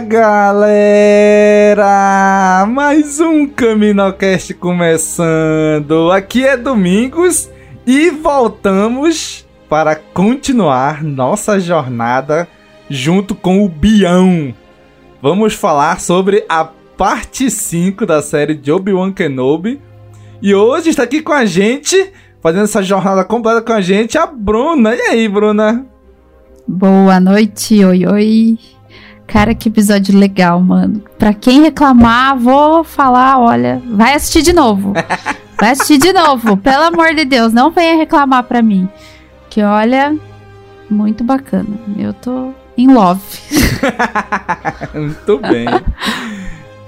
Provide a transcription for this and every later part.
galera! Mais um Caminocast começando. Aqui é Domingos e voltamos para continuar nossa jornada junto com o Bião. Vamos falar sobre a parte 5 da série de Obi-Wan Kenobi. E hoje está aqui com a gente, fazendo essa jornada completa com a gente, a Bruna. E aí, Bruna? Boa noite, oi oi. Cara, que episódio legal, mano. Pra quem reclamar, vou falar, olha, vai assistir de novo. Vai assistir de novo, pelo amor de Deus, não venha reclamar pra mim. Que olha, muito bacana. Eu tô em love. muito bem.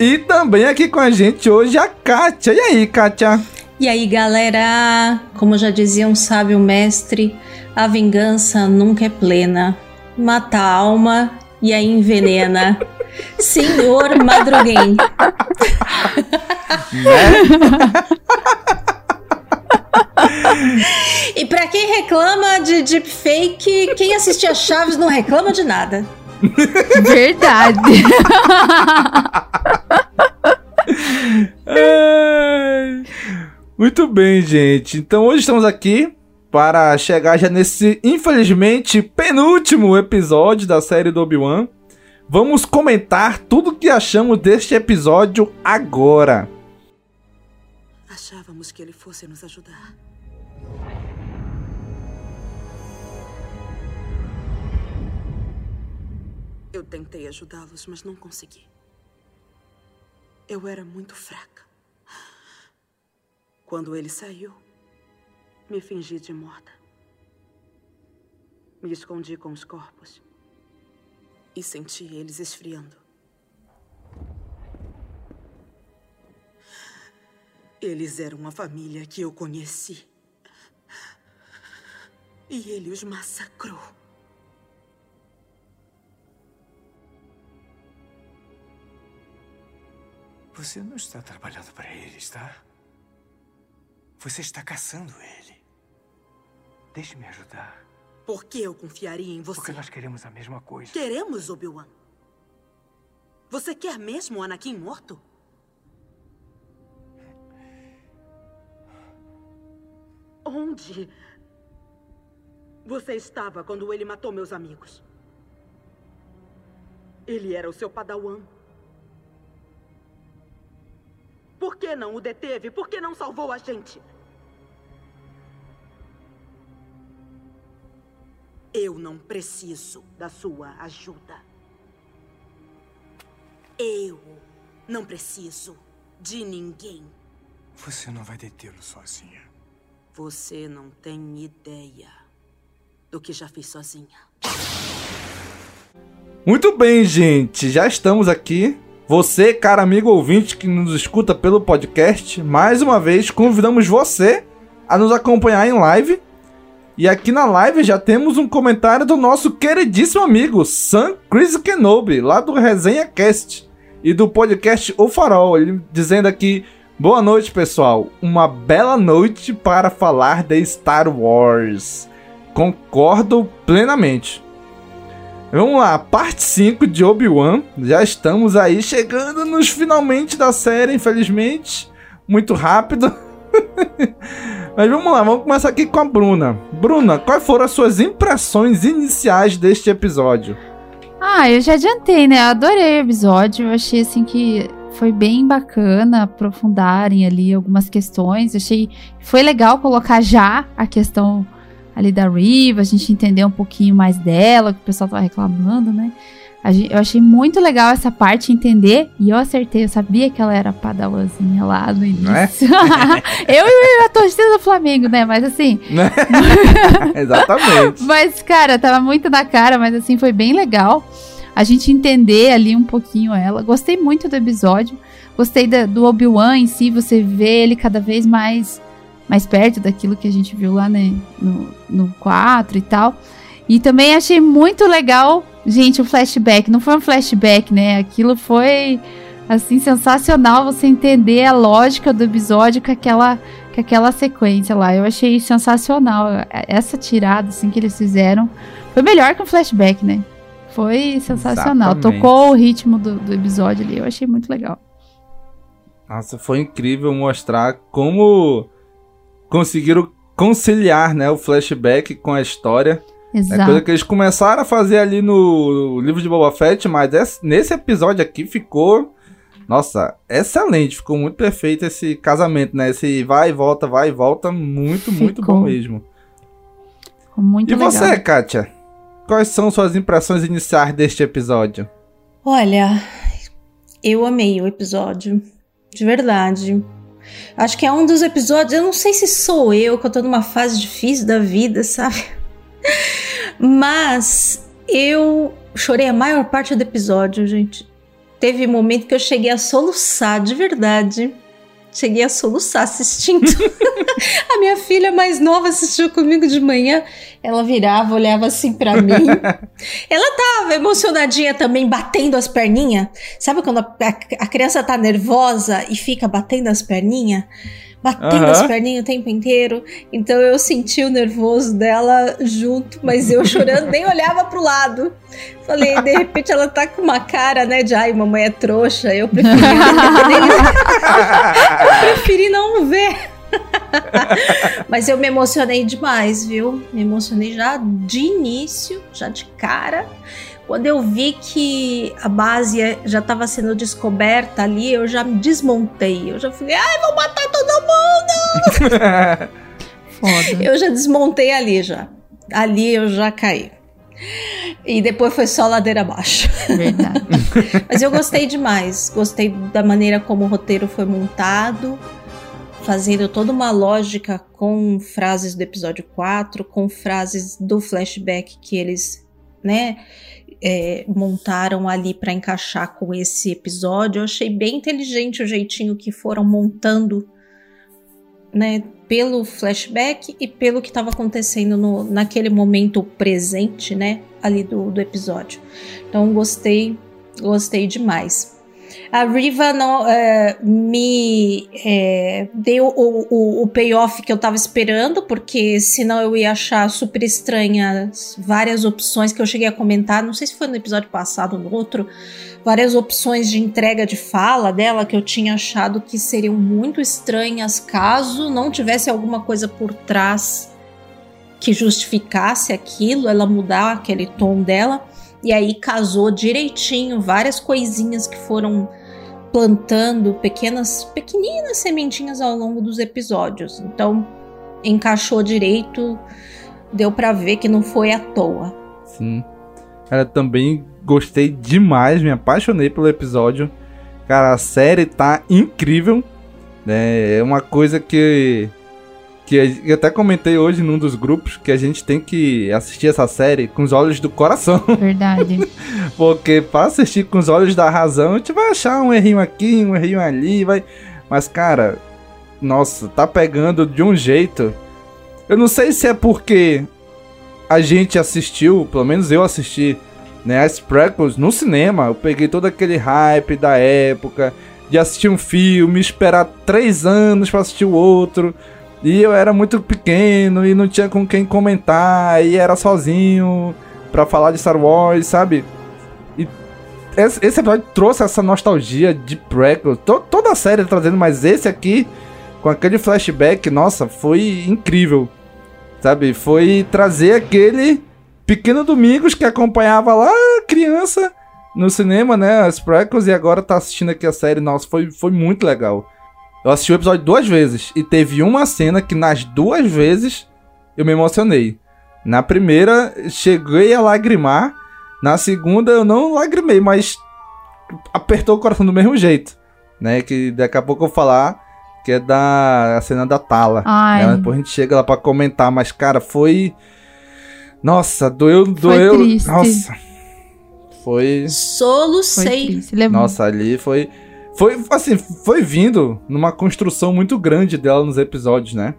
E também aqui com a gente hoje a Kátia. E aí, Kátia? E aí, galera? Como já dizia um sábio mestre, a vingança nunca é plena. Mata a alma e a envenena. Senhor Madruguem. Né? e para quem reclama de deepfake, quem assistia Chaves não reclama de nada. Verdade. Muito bem, gente. Então hoje estamos aqui para chegar já nesse, infelizmente, penúltimo episódio da série do Obi-Wan. Vamos comentar tudo que achamos deste episódio agora. Achávamos que ele fosse nos ajudar. Eu tentei ajudá-los, mas não consegui. Eu era muito fraca. Quando ele saiu, me fingi de morta. Me escondi com os corpos e senti eles esfriando. Eles eram uma família que eu conheci. E ele os massacrou. Você não está trabalhando para ele, está? Você está caçando ele. Deixe-me ajudar. Por que eu confiaria em você? Porque nós queremos a mesma coisa. Queremos, Obi-Wan. Você quer mesmo o Anakin morto? Onde você estava quando ele matou meus amigos? Ele era o seu padawan. Por que não o deteve? Por que não salvou a gente? Eu não preciso da sua ajuda. Eu não preciso de ninguém. Você não vai detê-lo sozinha. Você não tem ideia do que já fiz sozinha. Muito bem, gente. Já estamos aqui. Você, cara amigo ouvinte que nos escuta pelo podcast, mais uma vez convidamos você a nos acompanhar em live. E aqui na live já temos um comentário do nosso queridíssimo amigo Sam Chris Kenobi, lá do Resenha Cast e do podcast O Farol, ele dizendo aqui: Boa noite, pessoal. Uma bela noite para falar de Star Wars. Concordo plenamente. Vamos lá, parte 5 de Obi-Wan. Já estamos aí chegando nos finalmente da série, infelizmente. Muito rápido. Mas vamos lá, vamos começar aqui com a Bruna. Bruna, quais foram as suas impressões iniciais deste episódio? Ah, eu já adiantei, né? Eu adorei o episódio. Eu achei assim que foi bem bacana aprofundarem ali algumas questões. Achei foi legal colocar já a questão ali da Riva, a gente entender um pouquinho mais dela, que o pessoal tava reclamando, né? Eu achei muito legal essa parte, entender, e eu acertei, eu sabia que ela era padawanzinha lá no início. É? eu e a torcida do Flamengo, né? Mas assim. Exatamente. mas, cara, tava muito na cara, mas assim, foi bem legal a gente entender ali um pouquinho ela. Gostei muito do episódio. Gostei da, do Obi-Wan em si, você vê ele cada vez mais mais perto daquilo que a gente viu lá né, no, no 4 e tal. E também achei muito legal, gente, o flashback. Não foi um flashback, né? Aquilo foi, assim, sensacional você entender a lógica do episódio com aquela, com aquela sequência lá. Eu achei sensacional. Essa tirada, assim, que eles fizeram foi melhor que um flashback, né? Foi sensacional. Exatamente. Tocou o ritmo do, do episódio ali. Eu achei muito legal. Nossa, foi incrível mostrar como conseguiram conciliar, né, o flashback com a história. Exato. É coisa que eles começaram a fazer ali no livro de Boba Fett, mas nesse episódio aqui ficou, nossa, excelente, ficou muito perfeito esse casamento, né? Esse vai e volta, vai e volta, muito, ficou. muito bom mesmo. Ficou muito e legal. você, Kátia? Quais são suas impressões iniciais deste episódio? Olha, eu amei o episódio, de verdade. Acho que é um dos episódios. Eu não sei se sou eu que eu tô numa fase difícil da vida, sabe? Mas eu chorei a maior parte do episódio, gente. Teve momento que eu cheguei a soluçar, de verdade. Cheguei a soluçar assistindo. a minha filha mais nova assistiu comigo de manhã. Ela virava, olhava assim para mim. Ela tava emocionadinha também, batendo as perninhas. Sabe quando a, a, a criança tá nervosa e fica batendo as perninhas? Batendo uhum. as perninhas o tempo inteiro. Então eu senti o nervoso dela junto, mas eu chorando, nem olhava pro lado. Falei, de repente ela tá com uma cara, né, de ai, mamãe é trouxa. Eu preferi, eu preferi não ver. Mas eu me emocionei demais, viu? Me emocionei já de início, já de cara. Quando eu vi que a base já estava sendo descoberta ali, eu já me desmontei. Eu já falei, ai, vou matar todo mundo! Foda. Eu já desmontei ali já. Ali eu já caí. E depois foi só ladeira abaixo. Verdade. Mas eu gostei demais. Gostei da maneira como o roteiro foi montado, fazendo toda uma lógica com frases do episódio 4, com frases do flashback que eles, né, é, montaram ali para encaixar com esse episódio. Eu achei bem inteligente o jeitinho que foram montando, né, pelo flashback e pelo que estava acontecendo no, naquele momento presente, né, ali do, do episódio. Então gostei, gostei demais a Riva não é, me é, deu o, o, o, payoff que eu tava esperando, porque senão eu ia achar super estranhas várias opções que eu cheguei a comentar. Não sei se foi no episódio passado ou no outro. Várias opções de entrega de fala dela que eu tinha achado que seriam muito estranhas caso não tivesse alguma coisa por trás que justificasse aquilo, ela mudar aquele tom dela. E aí casou direitinho várias coisinhas que foram plantando pequenas, pequeninas sementinhas ao longo dos episódios. Então, encaixou direito, deu para ver que não foi à toa. Sim. Cara, também gostei demais, me apaixonei pelo episódio. Cara, a série tá incrível. Né? É uma coisa que que eu até comentei hoje num dos grupos que a gente tem que assistir essa série com os olhos do coração. Verdade. Porque para assistir com os olhos da razão, a gente vai achar um errinho aqui, um errinho ali, vai. Mas cara, nossa, tá pegando de um jeito. Eu não sei se é porque a gente assistiu, pelo menos eu assisti, né, as prequels no cinema. Eu peguei todo aquele hype da época de assistir um filme, esperar três anos para assistir o outro. E eu era muito pequeno e não tinha com quem comentar, e era sozinho para falar de Star Wars, sabe? E esse, episódio trouxe essa nostalgia de prequel. To, toda a série trazendo, mas esse aqui, com aquele flashback, nossa, foi incrível. Sabe? Foi trazer aquele pequeno Domingos que acompanhava lá criança no cinema, né? As prequels, e agora tá assistindo aqui a série. Nossa, foi, foi muito legal. Eu assisti o episódio duas vezes e teve uma cena que nas duas vezes eu me emocionei. Na primeira, cheguei a lagrimar. Na segunda, eu não lagrimei, mas apertou o coração do mesmo jeito. Né? Que daqui a pouco eu vou falar que é da a cena da Tala. Né? Depois a gente chega lá pra comentar, mas cara, foi. Nossa, doeu, doeu. Foi triste. Nossa. Foi. Solucei. Foi Nossa, ali foi. Foi assim, foi vindo numa construção muito grande dela nos episódios, né?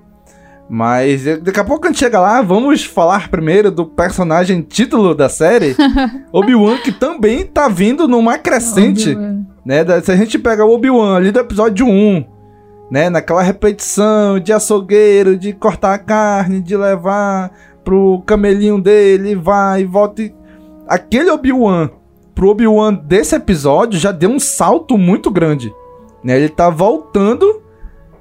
Mas daqui a pouco a gente chega lá, vamos falar primeiro do personagem título da série, Obi-Wan, que também tá vindo numa crescente, né? Se a gente pega o Obi-Wan ali do episódio 1, né? Naquela repetição de açougueiro, de cortar a carne, de levar pro camelinho dele, vai e volta. E... Aquele Obi-Wan pro Obi-Wan desse episódio já deu um salto muito grande. Né? Ele tá voltando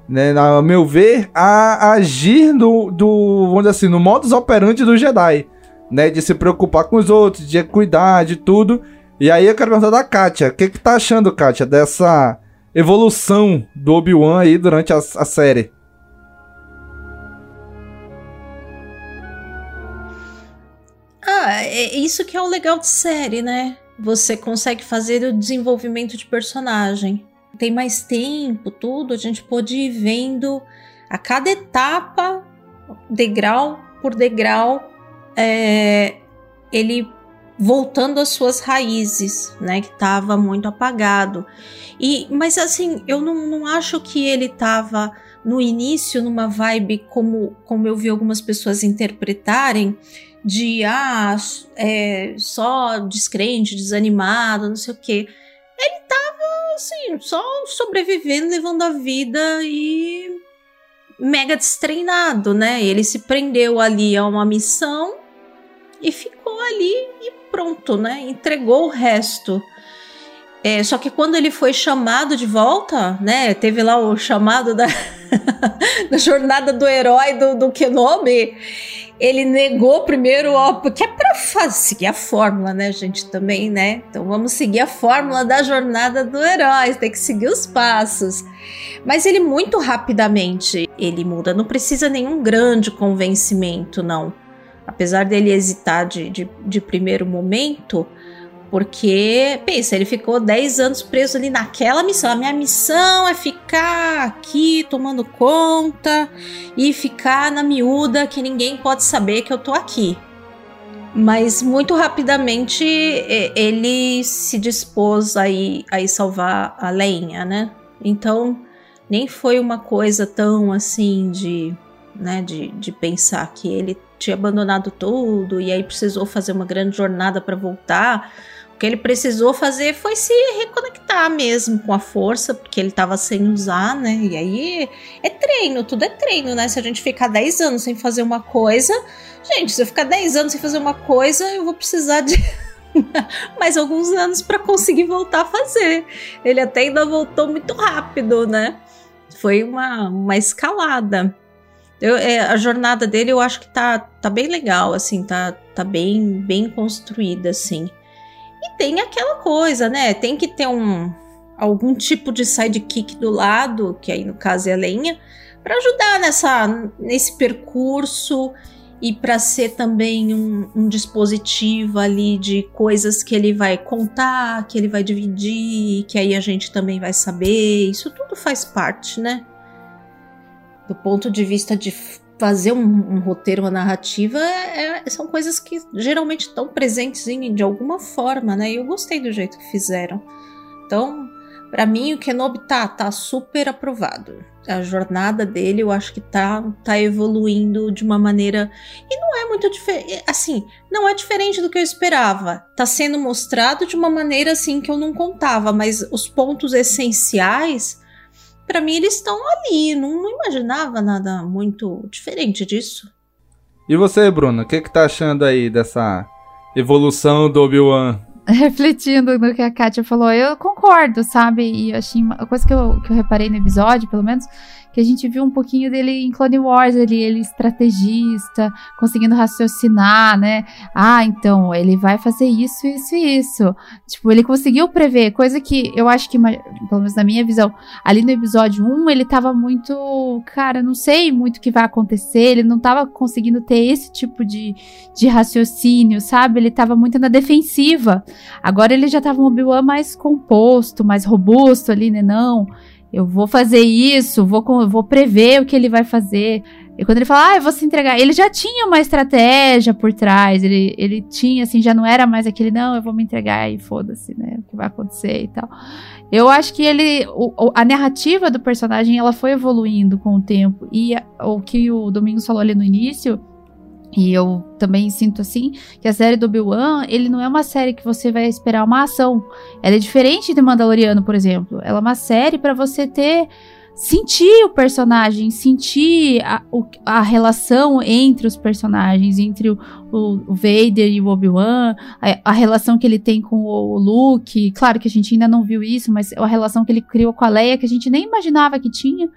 né, a meu ver, a agir do, do, dizer assim, no modus operandi do Jedi, né, de se preocupar com os outros, de cuidar de tudo. E aí eu quero perguntar da Katia, o que que tá achando, Katia, dessa evolução do Obi-Wan aí durante a, a série? Ah, é isso que é o legal de série, né? Você consegue fazer o desenvolvimento de personagem tem mais tempo, tudo, a gente pode ir vendo a cada etapa, degrau por degrau, é, ele voltando às suas raízes, né, que estava muito apagado. E, mas assim, eu não, não acho que ele estava no início numa vibe como, como eu vi algumas pessoas interpretarem, de ah, é, só descrente, desanimado, não sei o quê. Ele tava assim, só sobrevivendo, levando a vida e mega destreinado, né? Ele se prendeu ali a uma missão e ficou ali e pronto, né? Entregou o resto. É, só que quando ele foi chamado de volta, né? Teve lá o chamado da, da jornada do herói do, do Kenobi ele negou primeiro, ó, porque é para seguir a fórmula, né, gente, também, né? Então vamos seguir a fórmula da jornada do herói, tem que seguir os passos. Mas ele muito rapidamente ele muda, não precisa nenhum grande convencimento, não. Apesar dele hesitar de, de, de primeiro momento, porque, pensa, ele ficou 10 anos preso ali naquela missão. A minha missão é ficar aqui tomando conta e ficar na miúda que ninguém pode saber que eu tô aqui. Mas muito rapidamente ele se dispôs a ir, a ir salvar a Leinha, né? Então nem foi uma coisa tão assim de, né, de, de pensar que ele tinha abandonado tudo e aí precisou fazer uma grande jornada para voltar o que ele precisou fazer foi se reconectar mesmo com a força, porque ele estava sem usar, né? E aí é treino, tudo é treino, né? Se a gente ficar 10 anos sem fazer uma coisa, gente, se eu ficar 10 anos sem fazer uma coisa, eu vou precisar de mais alguns anos para conseguir voltar a fazer. Ele até ainda voltou muito rápido, né? Foi uma, uma escalada. Eu, é, a jornada dele eu acho que tá, tá bem legal, assim, tá, tá bem, bem construída, assim. E tem aquela coisa, né? Tem que ter um algum tipo de sidekick do lado, que aí no caso é a lenha, para ajudar nessa nesse percurso e para ser também um, um, dispositivo ali de coisas que ele vai contar, que ele vai dividir, que aí a gente também vai saber. Isso tudo faz parte, né? Do ponto de vista de fazer um, um, roteiro, uma narrativa, é, é, são coisas que geralmente estão presentes em, de alguma forma, né? E eu gostei do jeito que fizeram. Então, para mim, o Kenobi tá, tá super aprovado. a jornada dele, eu acho que tá, tá evoluindo de uma maneira. E não é muito diferente. Assim, não é diferente do que eu esperava. Tá sendo mostrado de uma maneira assim que eu não contava, mas os pontos essenciais, para mim, eles estão ali. Não, não imaginava nada muito diferente disso. E você, Bruno, o que, que tá achando aí dessa evolução do Obi-Wan? refletindo no que a Kátia falou, eu concordo, sabe? E achei uma coisa que eu, que eu reparei no episódio, pelo menos, que a gente viu um pouquinho dele em Clone Wars, ele, ele estrategista, conseguindo raciocinar, né? Ah, então, ele vai fazer isso, isso e isso. Tipo, ele conseguiu prever, coisa que eu acho que, pelo menos na minha visão, ali no episódio 1, ele tava muito, cara, não sei muito o que vai acontecer, ele não tava conseguindo ter esse tipo de, de raciocínio, sabe? Ele tava muito na defensiva. Agora ele já tava um Obi-Wan mais composto, mais robusto ali, né? Não, eu vou fazer isso, vou, vou prever o que ele vai fazer. E quando ele fala, ah, eu vou se entregar, ele já tinha uma estratégia por trás, ele, ele tinha, assim, já não era mais aquele, não, eu vou me entregar e foda-se, né, o que vai acontecer e tal. Eu acho que ele, o, a narrativa do personagem, ela foi evoluindo com o tempo, e o que o Domingos falou ali no início, e eu também sinto assim que a série do Obi-Wan, ele não é uma série que você vai esperar uma ação. Ela é diferente de Mandaloriano, por exemplo. Ela é uma série para você ter sentir o personagem, sentir a, o, a relação entre os personagens, entre o, o, o Vader e o Obi-Wan, a, a, relação que ele tem com o Luke. Claro que a gente ainda não viu isso, mas a relação que ele criou com a Leia, que a gente nem imaginava que tinha.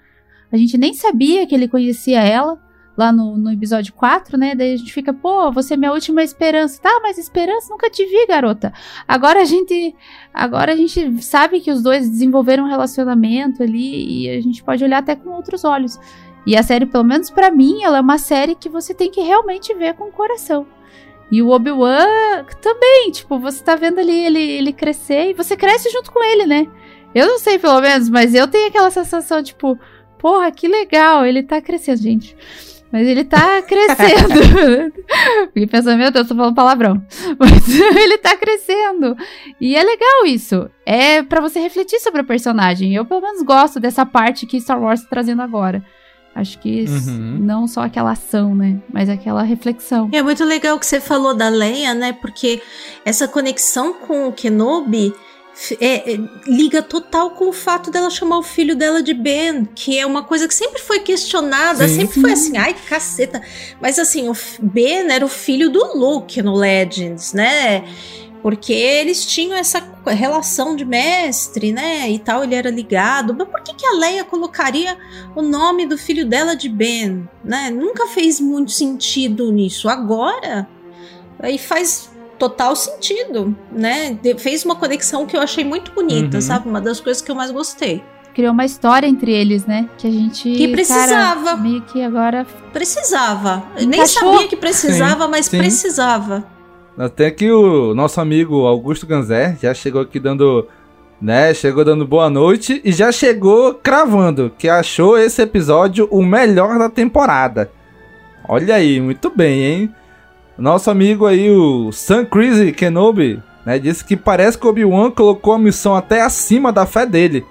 A gente nem sabia que ele conhecia ela lá no, no episódio 4, né? Daí a gente fica, pô, você é minha última esperança. Tá, mas esperança nunca te vi, garota. Agora a gente. Agora a gente sabe que os dois desenvolveram um relacionamento ali e a gente pode olhar até com outros olhos. E a série, pelo menos para mim, ela é uma série que você tem que realmente ver com o coração. E o Obi-Wan também, tipo, você tá vendo ali ele, ele crescer e você cresce junto com ele, né? Eu não sei, pelo menos, mas eu tenho aquela sensação, tipo, porra, que legal, ele tá crescendo, gente. Mas ele tá crescendo. Fiquei pensando, meu Deus, tô falando palavrão. Mas ele tá crescendo. E é legal isso. É para você refletir sobre o personagem. Eu, pelo menos, gosto dessa parte que Star Wars tá trazendo agora. Acho que uhum. não só aquela ação, né? Mas aquela reflexão. É muito legal que você falou da Leia, né? Porque essa conexão com o Kenobi é, é, liga total com o fato dela chamar o filho dela de Ben, que é uma coisa que sempre foi questionada, sim, sempre sim. foi assim, ai caceta. Mas assim, o Ben era o filho do Luke no Legends, né? Porque eles tinham essa relação de mestre, né? E tal, ele era ligado. Mas por que, que a Leia colocaria o nome do filho dela de Ben? Né? Nunca fez muito sentido nisso. Agora, aí faz total sentido, né? Fez uma conexão que eu achei muito bonita, uhum. sabe? Uma das coisas que eu mais gostei. Criou uma história entre eles, né? Que a gente. Que precisava. Cara, meio que agora. Precisava. Encaixou. Nem sabia que precisava, sim, mas sim. precisava. Até que o nosso amigo Augusto Ganzer já chegou aqui dando. Né, chegou dando boa noite e já chegou cravando que achou esse episódio o melhor da temporada. Olha aí, muito bem, hein? Nosso amigo aí, o Sam Crazy Kenobi, né, disse que parece que Obi-Wan colocou a missão até acima da fé dele,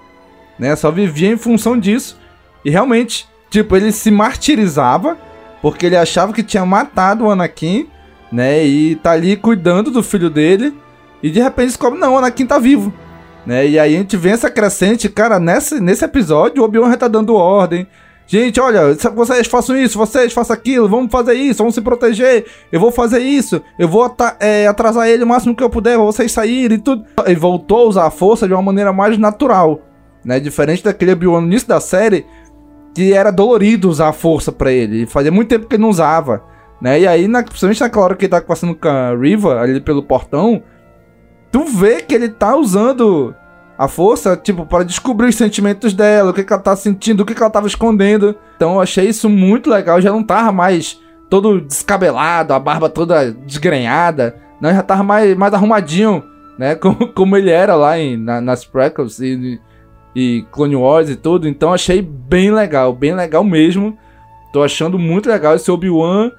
né? Só vivia em função disso. E realmente, tipo, ele se martirizava porque ele achava que tinha matado o Anakin, né? E tá ali cuidando do filho dele. E de repente descobre, não, o Anakin tá vivo. Né? E aí a gente vê essa crescente, cara, nesse, nesse episódio o Obi-Wan já tá dando ordem, Gente, olha, vocês façam isso, vocês façam aquilo, vamos fazer isso, vamos se proteger. Eu vou fazer isso, eu vou é, atrasar ele o máximo que eu puder, vocês saírem e tudo. Ele voltou a usar a força de uma maneira mais natural, né? Diferente daquele Obi-Wan no início da série, que era dolorido usar a força para ele. Fazia muito tempo que ele não usava, né? E aí, na, principalmente naquela hora que ele tá passando com a Riva ali pelo portão, tu vê que ele tá usando a força, tipo, para descobrir os sentimentos dela, o que, que ela tá sentindo, o que, que ela tava escondendo. Então eu achei isso muito legal. Já não tava mais todo descabelado, a barba toda desgrenhada. Não, já tava mais, mais arrumadinho, né? Como, como ele era lá em, na, nas prequels e, e Clone Wars e tudo. Então achei bem legal, bem legal mesmo. Tô achando muito legal esse Obi-Wan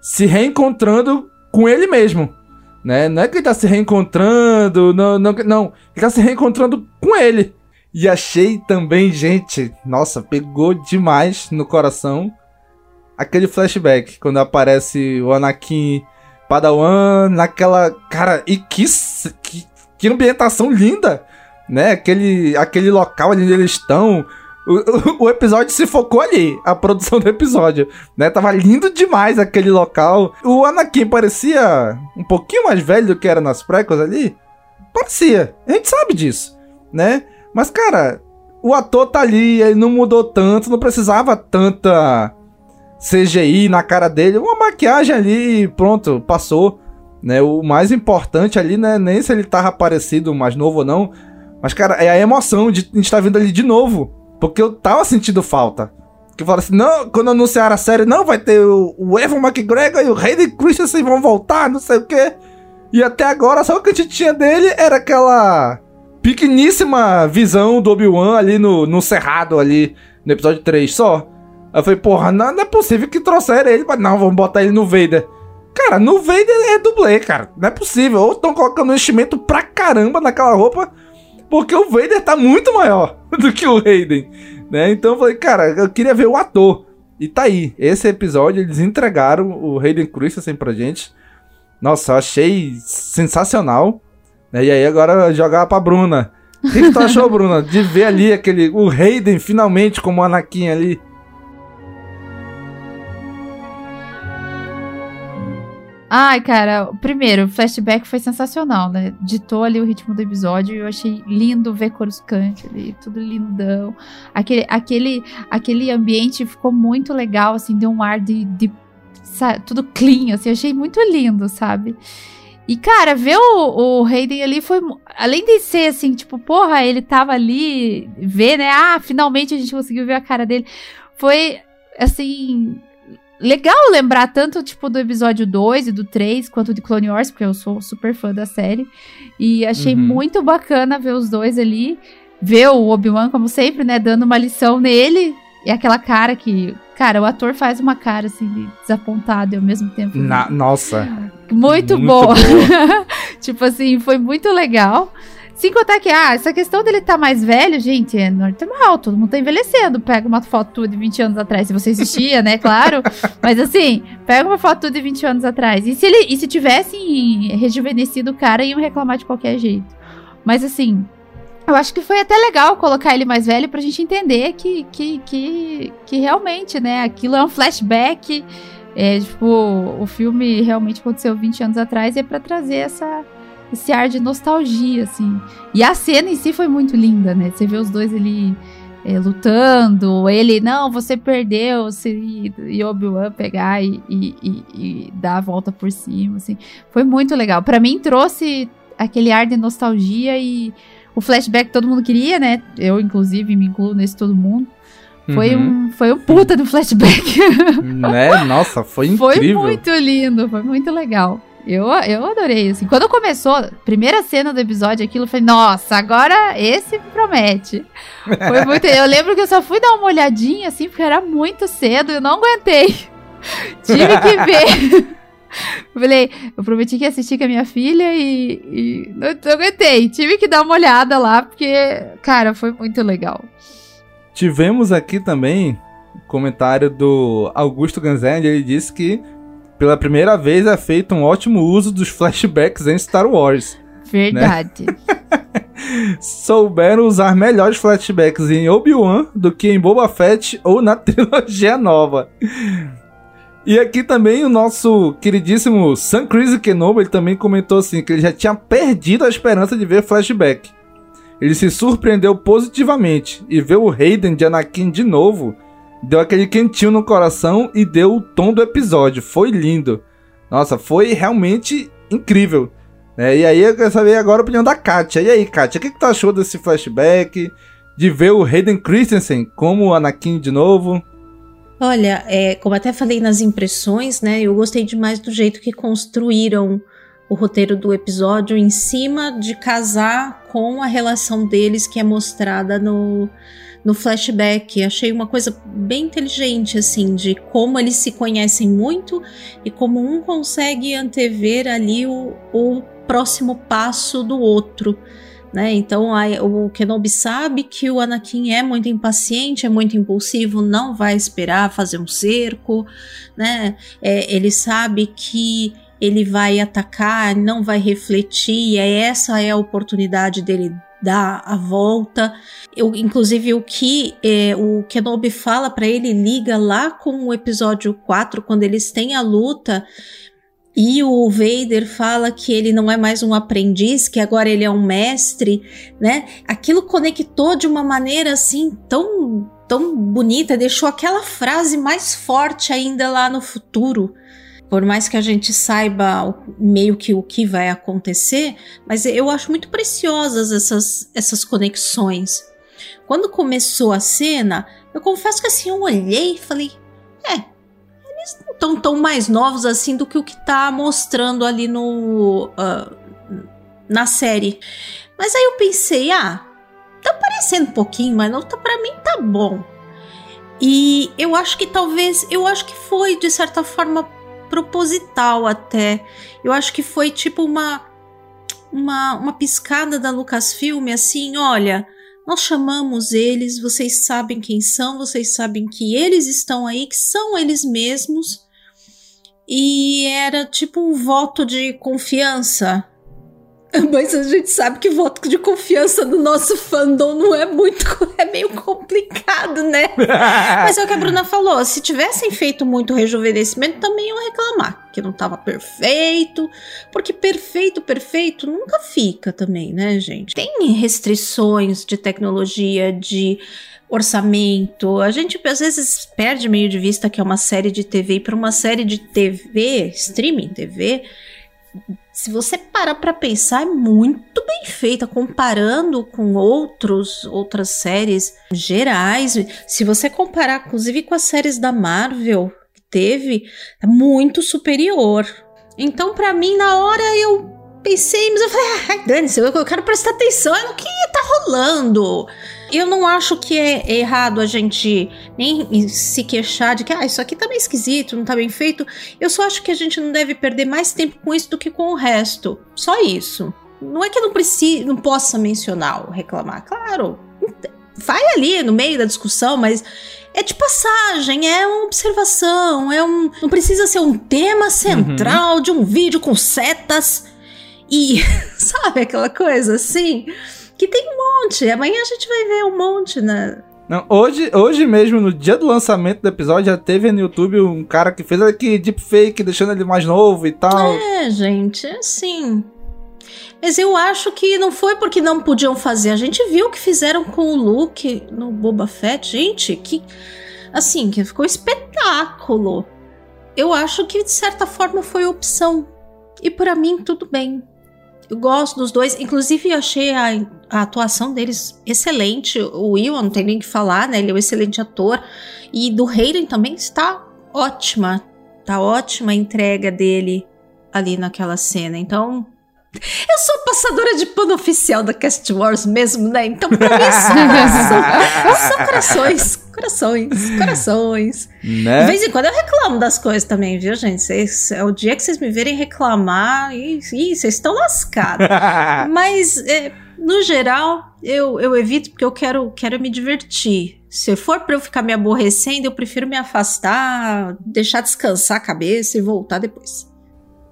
se reencontrando com ele mesmo né? Não é que ele tá se reencontrando, não, não, não. Ele tá se reencontrando com ele. E achei também, gente, nossa, pegou demais no coração aquele flashback quando aparece o Anakin Padawan naquela, cara, e que que, que ambientação linda, né? Aquele aquele local onde eles estão, o, o, episódio se focou ali, a produção do episódio, né? Tava lindo demais aquele local. O Anakin parecia um pouquinho mais velho do que era nas prequels ali. Parecia. A gente sabe disso, né? Mas, cara, o ator tá ali, ele não mudou tanto, não precisava tanta CGI na cara dele. Uma maquiagem ali, pronto, passou. Né? O mais importante ali, né? Nem se ele tava parecido mais novo ou não. Mas, cara, é a emoção de a gente tá vindo ali de novo. Porque eu tava sentindo falta. Que fala assim, não, quando anunciaram a série, não, vai ter o, o Evan McGregor e o Hayden Christensen vão voltar, não sei o quê. E até agora, só o que a gente tinha dele era aquela pequeníssima visão do Obi-Wan ali no, no cerrado ali, no episódio 3, só. Aí eu falei, porra, não, não é possível que trouxeram ele, mas não, vamos botar ele no Vader. Cara, no Vader é dublê, cara. Não é possível. Ou estão colocando um enchimento pra caramba naquela roupa, porque o Vader tá muito maior do que o Hayden, né? Então eu falei, cara, eu queria ver o ator. E tá aí, esse episódio eles entregaram o Hayden Christensen pra gente. Nossa, eu achei sensacional. Né? E aí agora jogar pra Bruna. O que, que tu achou, Bruna, de ver ali aquele o Hayden finalmente como Anakin ali? Ai, cara, primeiro, o flashback foi sensacional, né? Ditou ali o ritmo do episódio e eu achei lindo ver Coruscant ali, tudo lindão. Aquele, aquele, aquele ambiente ficou muito legal, assim, deu um ar de, de sabe, tudo clean, assim, achei muito lindo, sabe? E, cara, ver o, o Hayden ali foi. Além de ser assim, tipo, porra, ele tava ali, ver, né? Ah, finalmente a gente conseguiu ver a cara dele. Foi, assim, legal lembrar tanto, tipo, do episódio 2 e do 3, quanto de Clone Wars, porque eu sou super fã da série. E achei uhum. muito bacana ver os dois ali. Ver o Obi-Wan, como sempre, né, dando uma lição nele. E aquela cara que. Cara, o ator faz uma cara, assim, de desapontado e ao mesmo tempo. Na, nossa. Muito, muito boa. boa. tipo assim, foi muito legal. Sem contar que, ah, essa questão dele tá mais velho, gente, é normal, todo mundo tá envelhecendo. Pega uma foto de 20 anos atrás, se você existia, né, claro. Mas assim, pega uma foto de 20 anos atrás. E se ele e se tivessem rejuvenescido o cara, iam reclamar de qualquer jeito. Mas assim, eu acho que foi até legal colocar ele mais velho pra gente entender que, que, que, que realmente, né, aquilo é um flashback. É, tipo, o filme realmente aconteceu 20 anos atrás e é pra trazer essa esse ar de nostalgia, assim. E a cena em si foi muito linda, né? Você vê os dois ali é, lutando, ele, não, você perdeu, se, e Obi-Wan pegar e, e, e, e, dar a volta por cima, assim. Foi muito legal. para mim, trouxe aquele ar de nostalgia e o flashback que todo mundo queria, né? Eu, inclusive, me incluo nesse todo mundo. Foi, uhum. um, foi um puta do flashback. Né? Nossa, foi incrível. Foi muito lindo, foi muito legal. Eu, eu adorei, assim. Quando começou, primeira cena do episódio, aquilo, eu falei, nossa, agora esse promete. Foi muito. eu lembro que eu só fui dar uma olhadinha, assim, porque era muito cedo, eu não aguentei. Tive que ver. falei, eu prometi que ia assistir com a minha filha e, e não, não aguentei. Tive que dar uma olhada lá, porque, cara, foi muito legal. Tivemos aqui também comentário do Augusto Ganzelli, ele disse que pela primeira vez é feito um ótimo uso dos flashbacks em Star Wars. Verdade. Né? Souberam usar melhores flashbacks em Obi-Wan do que em Boba Fett ou na trilogia nova. E aqui também o nosso queridíssimo Sam Crazy Kenobi ele também comentou assim que ele já tinha perdido a esperança de ver flashback. Ele se surpreendeu positivamente e ver o Hayden de Anakin de novo deu aquele quentinho no coração e deu o tom do episódio. Foi lindo. Nossa, foi realmente incrível. É, e aí eu quero saber agora a opinião da Katia. E aí, Katia, o que, que tu achou desse flashback? De ver o Hayden Christensen como Anakin de novo? Olha, é, como até falei nas impressões, né? Eu gostei demais do jeito que construíram o roteiro do episódio em cima de casar com a relação deles que é mostrada no, no flashback. Achei uma coisa bem inteligente, assim, de como eles se conhecem muito e como um consegue antever ali o, o próximo passo do outro. Né? Então a, o Kenobi sabe que o Anakin é muito impaciente, é muito impulsivo, não vai esperar fazer um cerco, né? É, ele sabe que ele vai atacar, não vai refletir, e essa é a oportunidade dele dar a volta. Eu, inclusive, o que é, o Kenobi fala para ele liga lá com o episódio 4, quando eles têm a luta. E o Vader fala que ele não é mais um aprendiz, que agora ele é um mestre, né? Aquilo conectou de uma maneira assim tão tão bonita, deixou aquela frase mais forte ainda lá no futuro. Por mais que a gente saiba meio que o que vai acontecer, mas eu acho muito preciosas essas, essas conexões. Quando começou a cena, eu confesso que assim eu olhei e falei: é, eles não estão tão mais novos assim do que o que tá mostrando ali no. Uh, na série. Mas aí eu pensei: ah, tá parecendo um pouquinho, mas não tá, pra mim tá bom. E eu acho que talvez, eu acho que foi de certa forma proposital até. Eu acho que foi tipo uma uma, uma piscada da Lucasfilm assim, olha, nós chamamos eles, vocês sabem quem são, vocês sabem que eles estão aí, que são eles mesmos. E era tipo um voto de confiança Mas a gente sabe que voto de confiança no nosso fandom não é muito. É meio complicado, né? Mas é o que a Bruna falou: se tivessem feito muito rejuvenescimento, também iam reclamar que não tava perfeito. Porque perfeito, perfeito nunca fica também, né, gente? Tem restrições de tecnologia, de orçamento. A gente às vezes perde meio de vista que é uma série de TV e para uma série de TV, streaming TV se você parar para pensar, é muito bem feita comparando com outros outras séries gerais. Se você comparar, inclusive, com as séries da Marvel que teve, é muito superior. Então, para mim, na hora eu pensei, mas eu falei, ai, dane-se, eu quero prestar atenção no que tá rolando. Eu não acho que é errado a gente nem se queixar de que ah, isso aqui tá meio esquisito, não tá bem feito. Eu só acho que a gente não deve perder mais tempo com isso do que com o resto. Só isso. Não é que eu não precise, não possa mencionar ou reclamar. Claro, vai ali no meio da discussão, mas é de passagem, é uma observação, é um. Não precisa ser um tema central uhum. de um vídeo com setas e. sabe aquela coisa assim? Que tem um monte. Amanhã a gente vai ver um monte, né? Não, hoje, hoje mesmo, no dia do lançamento do episódio, já teve no YouTube um cara que fez aqui deepfake, deixando ele mais novo e tal. É, gente, é assim. Mas eu acho que não foi porque não podiam fazer. A gente viu o que fizeram com o Luke no Boba Fett. Gente, que. Assim, que ficou espetáculo. Eu acho que de certa forma foi opção. E para mim, tudo bem. Eu gosto dos dois. Inclusive, eu achei a, a atuação deles excelente. O Will, não tem nem o que falar, né? Ele é um excelente ator. E do Hayden também está ótima. Tá ótima a entrega dele ali naquela cena. Então, eu sou passadora de pano oficial da Cast Wars mesmo, né? Então, pra mim, são, são corações, corações, corações. Né? De vez em quando eu reclamo das coisas também, viu, gente? Cês, é o dia que vocês me verem reclamar, e vocês estão lascados. Mas, é, no geral, eu, eu evito porque eu quero, quero me divertir. Se for pra eu ficar me aborrecendo, eu prefiro me afastar, deixar descansar a cabeça e voltar depois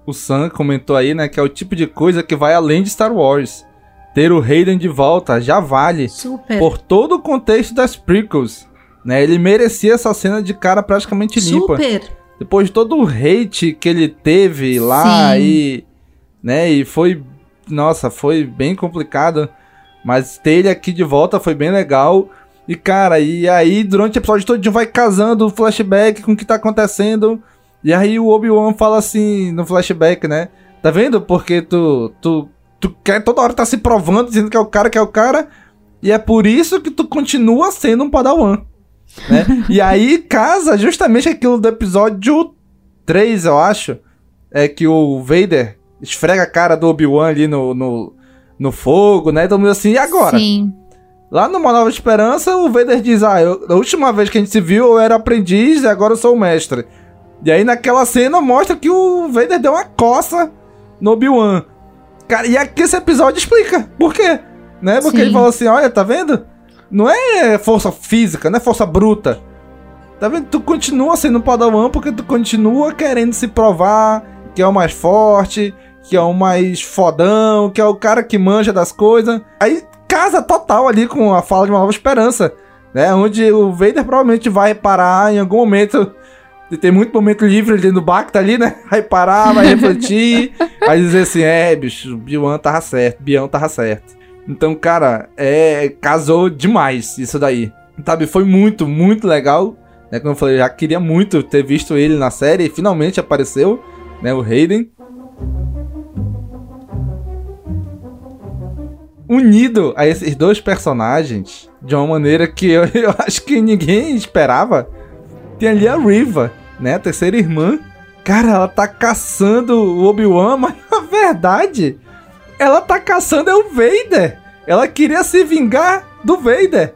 o Sam comentou aí, né, que é o tipo de coisa que vai além de Star Wars. Ter o Hayden de volta já vale. Super. Por todo o contexto das prequels. Né, ele merecia essa cena de cara praticamente limpa. Super. Depois de todo o hate que ele teve lá Sim. e. Né, e foi. Nossa, foi bem complicado. Mas ter ele aqui de volta foi bem legal. E cara, e aí durante o episódio todo vai casando o flashback com o que tá acontecendo. E aí o Obi-Wan fala assim no flashback, né? Tá vendo? Porque tu, tu, tu quer toda hora tá se provando, dizendo que é o cara, que é o cara. E é por isso que tu continua sendo um Padawan. Né? e aí casa justamente aquilo do episódio 3, eu acho. É que o Vader esfrega a cara do Obi-Wan ali no, no, no fogo, né? Todo mundo assim, e agora? Sim. Lá numa Nova Esperança, o Vader diz: Ah, eu, a última vez que a gente se viu, eu era aprendiz e agora eu sou o mestre. E aí naquela cena mostra que o Vader deu uma coça no Obi-Wan. Cara, e aqui esse episódio explica por quê. Né? Porque Sim. ele falou assim: olha, tá vendo? Não é força física, não é força bruta. Tá vendo? Tu continua sendo Padawan porque tu continua querendo se provar que é o mais forte, que é o mais fodão, que é o cara que manja das coisas. Aí casa total ali com a fala de uma nova esperança, né? Onde o Vader provavelmente vai parar em algum momento. E Tem muito momento livre ali no Bacta ali, né? Vai parar, vai refletir, vai dizer assim: é, bicho, Bion tava certo, Bião tava certo. Então, cara, é. Casou demais isso daí. Sabe, foi muito, muito legal. Né? Como eu falei, já queria muito ter visto ele na série e finalmente apareceu, né? O Hayden. Unido a esses dois personagens de uma maneira que eu, eu acho que ninguém esperava. Tem ali a Riva, né? A terceira irmã. Cara, ela tá caçando o Obi-Wan, mas na verdade, ela tá caçando é o Vader. Ela queria se vingar do Vader.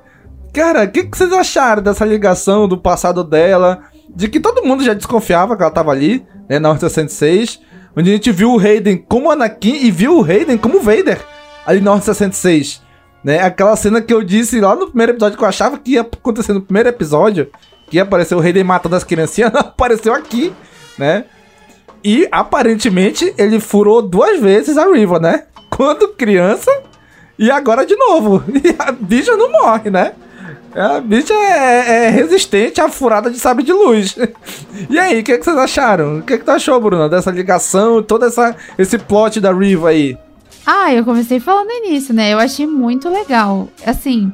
Cara, o que, que vocês acharam dessa ligação do passado dela? De que todo mundo já desconfiava que ela tava ali, né, na Orta 106. Onde a gente viu o Hayden como Anakin e viu o Hayden como Vader. Ali na Orta 66. Né? Aquela cena que eu disse lá no primeiro episódio que eu achava que ia acontecer no primeiro episódio. Que ia aparecer o Hayden matando as criancinhas. apareceu aqui, né? E aparentemente ele furou duas vezes a Riva, né? Quando criança e agora de novo. E a bicha não morre, né? A bicha é, é resistente à furada de sabre de luz. E aí, o que, que vocês acharam? O que, que tu achou, Bruna, dessa ligação, todo essa, esse plot da Riva aí? Ah, eu comecei falando início, né? Eu achei muito legal. Assim,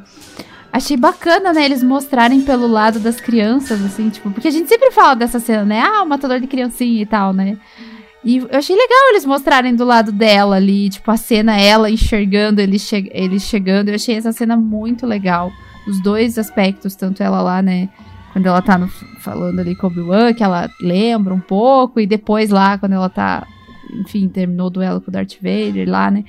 achei bacana, né? Eles mostrarem pelo lado das crianças, assim, tipo, porque a gente sempre fala dessa cena, né? Ah, o matador de criancinha e tal, né? E eu achei legal eles mostrarem do lado dela ali, tipo, a cena, ela enxergando ele, che ele chegando. Eu achei essa cena muito legal. Os dois aspectos, tanto ela lá, né? Quando ela tá no, falando ali com o Obi-Wan, que ela lembra um pouco, e depois lá, quando ela tá, enfim, terminou o duelo com o Darth Vader lá, né?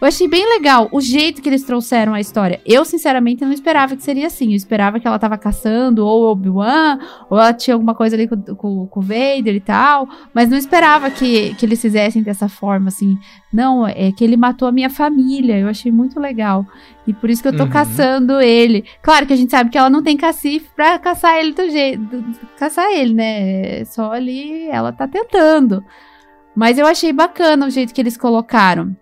Eu achei bem legal o jeito que eles trouxeram a história. Eu, sinceramente, não esperava que seria assim. Eu esperava que ela tava caçando ou o Obi-Wan, ou ela tinha alguma coisa ali com, com, com o Vader e tal. Mas não esperava que, que eles fizessem dessa forma, assim. Não, é que ele matou a minha família. Eu achei muito legal. E por isso que eu tô Uhum. caçando ele. Claro que a gente sabe que ela não tem cacife pra caçar ele do jeito. caçar ele, né? É Só ali ela tá tentando. Mas eu achei bacana o jeito que eles colocaram.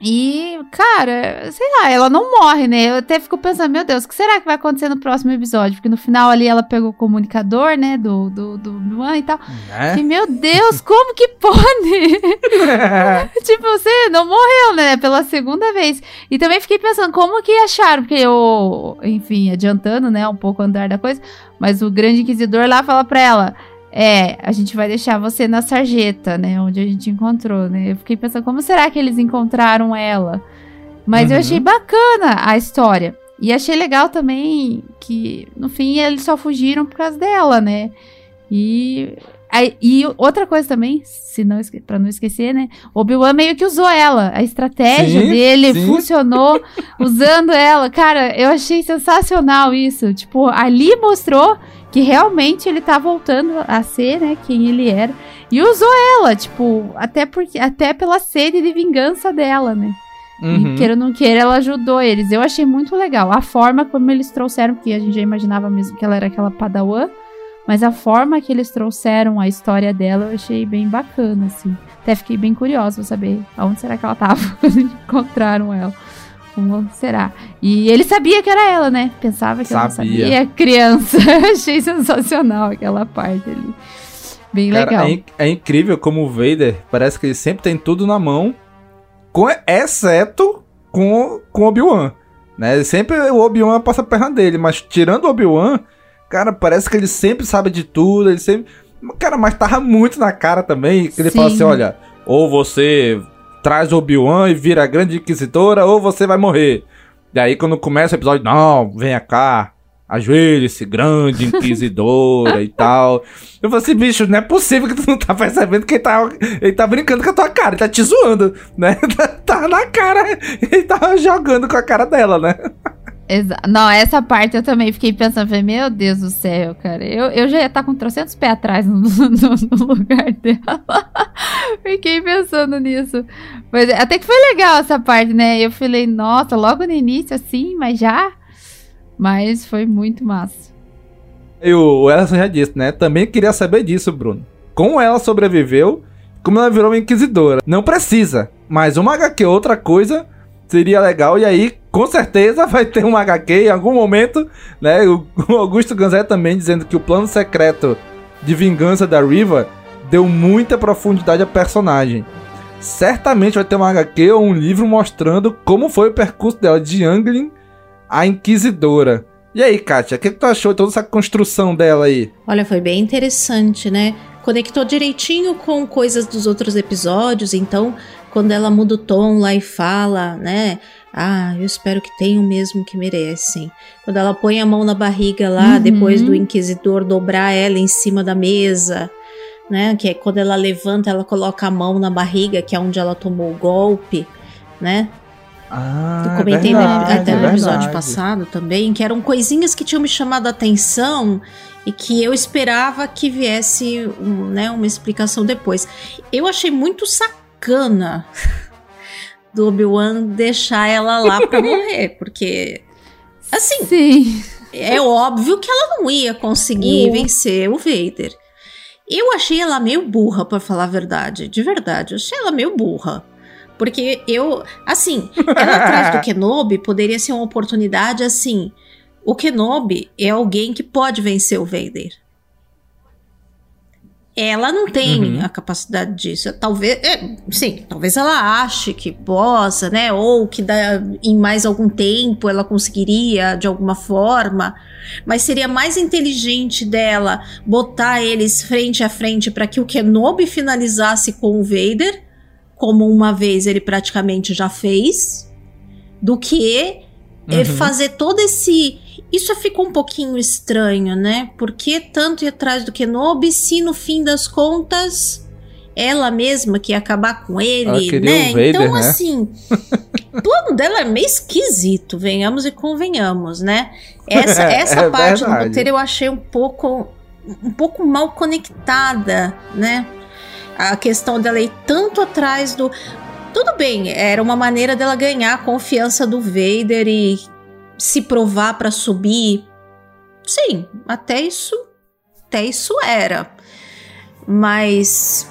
E, cara, sei lá, ela não morre, né? Eu até fico pensando, meu Deus, o que será que vai acontecer no próximo episódio? Porque no final ali ela pegou o comunicador, né? Do, do, do Obi-Wan e tal. Né? E, meu Deus, como que pode? tipo, você não morreu, né? Pela segunda vez. E também fiquei pensando, como que acharam? Porque eu, enfim, adiantando, né? Um pouco o andar da coisa. Mas o grande inquisidor lá fala pra ela. É, a gente vai deixar você na sarjeta, né? Onde a gente encontrou, né? Eu fiquei pensando, como será que eles encontraram ela? Mas eu Uhum. achei bacana a história. E achei legal também que, no fim, eles só fugiram por causa dela, né? E, aí- e outra coisa também, se não, pra não esquecer, né? O Obi-Wan meio que usou ela. A estratégia Sim, dele sim. funcionou usando ela. Cara, eu achei sensacional isso. Tipo, ali mostrou que realmente ele tá voltando a ser, né, quem ele era. E usou ela, tipo, até porque até pela sede de vingança dela, né? Uhum. E queira ou não queira, ela ajudou eles. Eu achei muito legal. A forma como eles trouxeram, porque a gente já imaginava mesmo que ela era aquela padawan, mas a forma que eles trouxeram a história dela eu achei bem bacana, assim. Até fiquei bem curiosa pra saber aonde será que ela tava quando encontraram ela. Como será? E ele sabia que era ela, né? Pensava que ela não Sabia. sabia. Criança. achei sensacional aquela parte ali. Bem Cara, legal. é, in- é incrível como o Vader parece que ele sempre tem tudo na mão, com, exceto com, com o Obi-Wan. Né? Sempre o Obi-Wan passa a perna dele, mas tirando o Obi-Wan, cara, parece que ele sempre sabe de tudo, ele sempre. Cara, mas tava muito na cara também, que ele fala Sim. assim: olha, ou você traz Obi-Wan e vira a grande inquisitora, ou você vai morrer. E aí, quando começa o episódio, não, venha cá, ajoelhe-se, grande inquisidora e tal. Eu falei assim, bicho, não é possível que tu não tá percebendo que ele tá, ele tá brincando com a tua cara, ele tá te zoando, né? Tá na cara, ele tá jogando com a cara dela, né? Exa não, essa parte eu também fiquei pensando, falei, meu Deus do céu, cara. Eu, eu já ia estar com trocentos pés atrás no, no- no lugar dela. Fiquei pensando nisso. Mas até que foi legal essa parte, né? Eu falei, nossa, logo no início assim, mas já. Mas foi muito massa. E o Ellison já disse, né? Também queria saber disso, Bruno. Como ela sobreviveu, como ela virou uma inquisidora. Não precisa, mas uma HQ outra coisa seria legal. E aí, com certeza, vai ter uma HQ em algum momento, né? O Augusto Ganzé também dizendo que o plano secreto de vingança da Riva deu muita profundidade ao personagem. Certamente vai ter uma HQ ou um livro mostrando como foi o percurso dela de Anglin a Inquisidora. E aí, Kátia, o que, que tu achou de toda essa construção dela aí? Olha, foi bem interessante, né? Conectou direitinho com coisas dos outros episódios, então quando ela muda o tom lá e fala, né? Ah, eu espero que tenham mesmo que merecem. Quando ela põe a mão na barriga lá, uhum. depois do inquisidor dobrar ela em cima da mesa, né? Que é quando ela levanta, ela coloca a mão na barriga, que é onde ela tomou o golpe, né? Ah, eu comentei verdade, até no episódio passado também, que eram coisinhas que tinham me chamado a atenção e que eu esperava que viesse um, né, uma explicação depois. Eu achei muito sacana do Obi-Wan deixar ela lá pra morrer, porque assim, Sim. é óbvio que ela não ia conseguir uh. vencer o Vader. Eu achei ela meio burra, para falar a verdade. De verdade, eu achei ela meio burra. Porque eu, assim, ela atrás do Kenobi poderia ser uma oportunidade assim. O Kenobi é alguém que pode vencer o Vader. Ela não tem uhum. a capacidade disso. Talvez, é, sim, talvez ela ache que possa, né? Ou que da, em mais algum tempo ela conseguiria de alguma forma. Mas seria mais inteligente dela botar eles frente a frente para que o Kenobi finalizasse com o Vader, como uma vez ele praticamente já fez, do que uhum. fazer todo esse isso ficou um pouquinho estranho, né? Por que tanto ir atrás do Kenobi se no fim das contas ela mesma que ia acabar com ele, né? Vader, então, né? assim, o plano dela é meio esquisito, venhamos e convenhamos, né? Essa, essa é parte verdade. do roteiro eu achei um pouco um pouco mal conectada, né? A questão dela ir tanto atrás do tudo bem, era uma maneira dela ganhar a confiança do Vader e se provar para subir. Sim, até isso, até isso era. Mas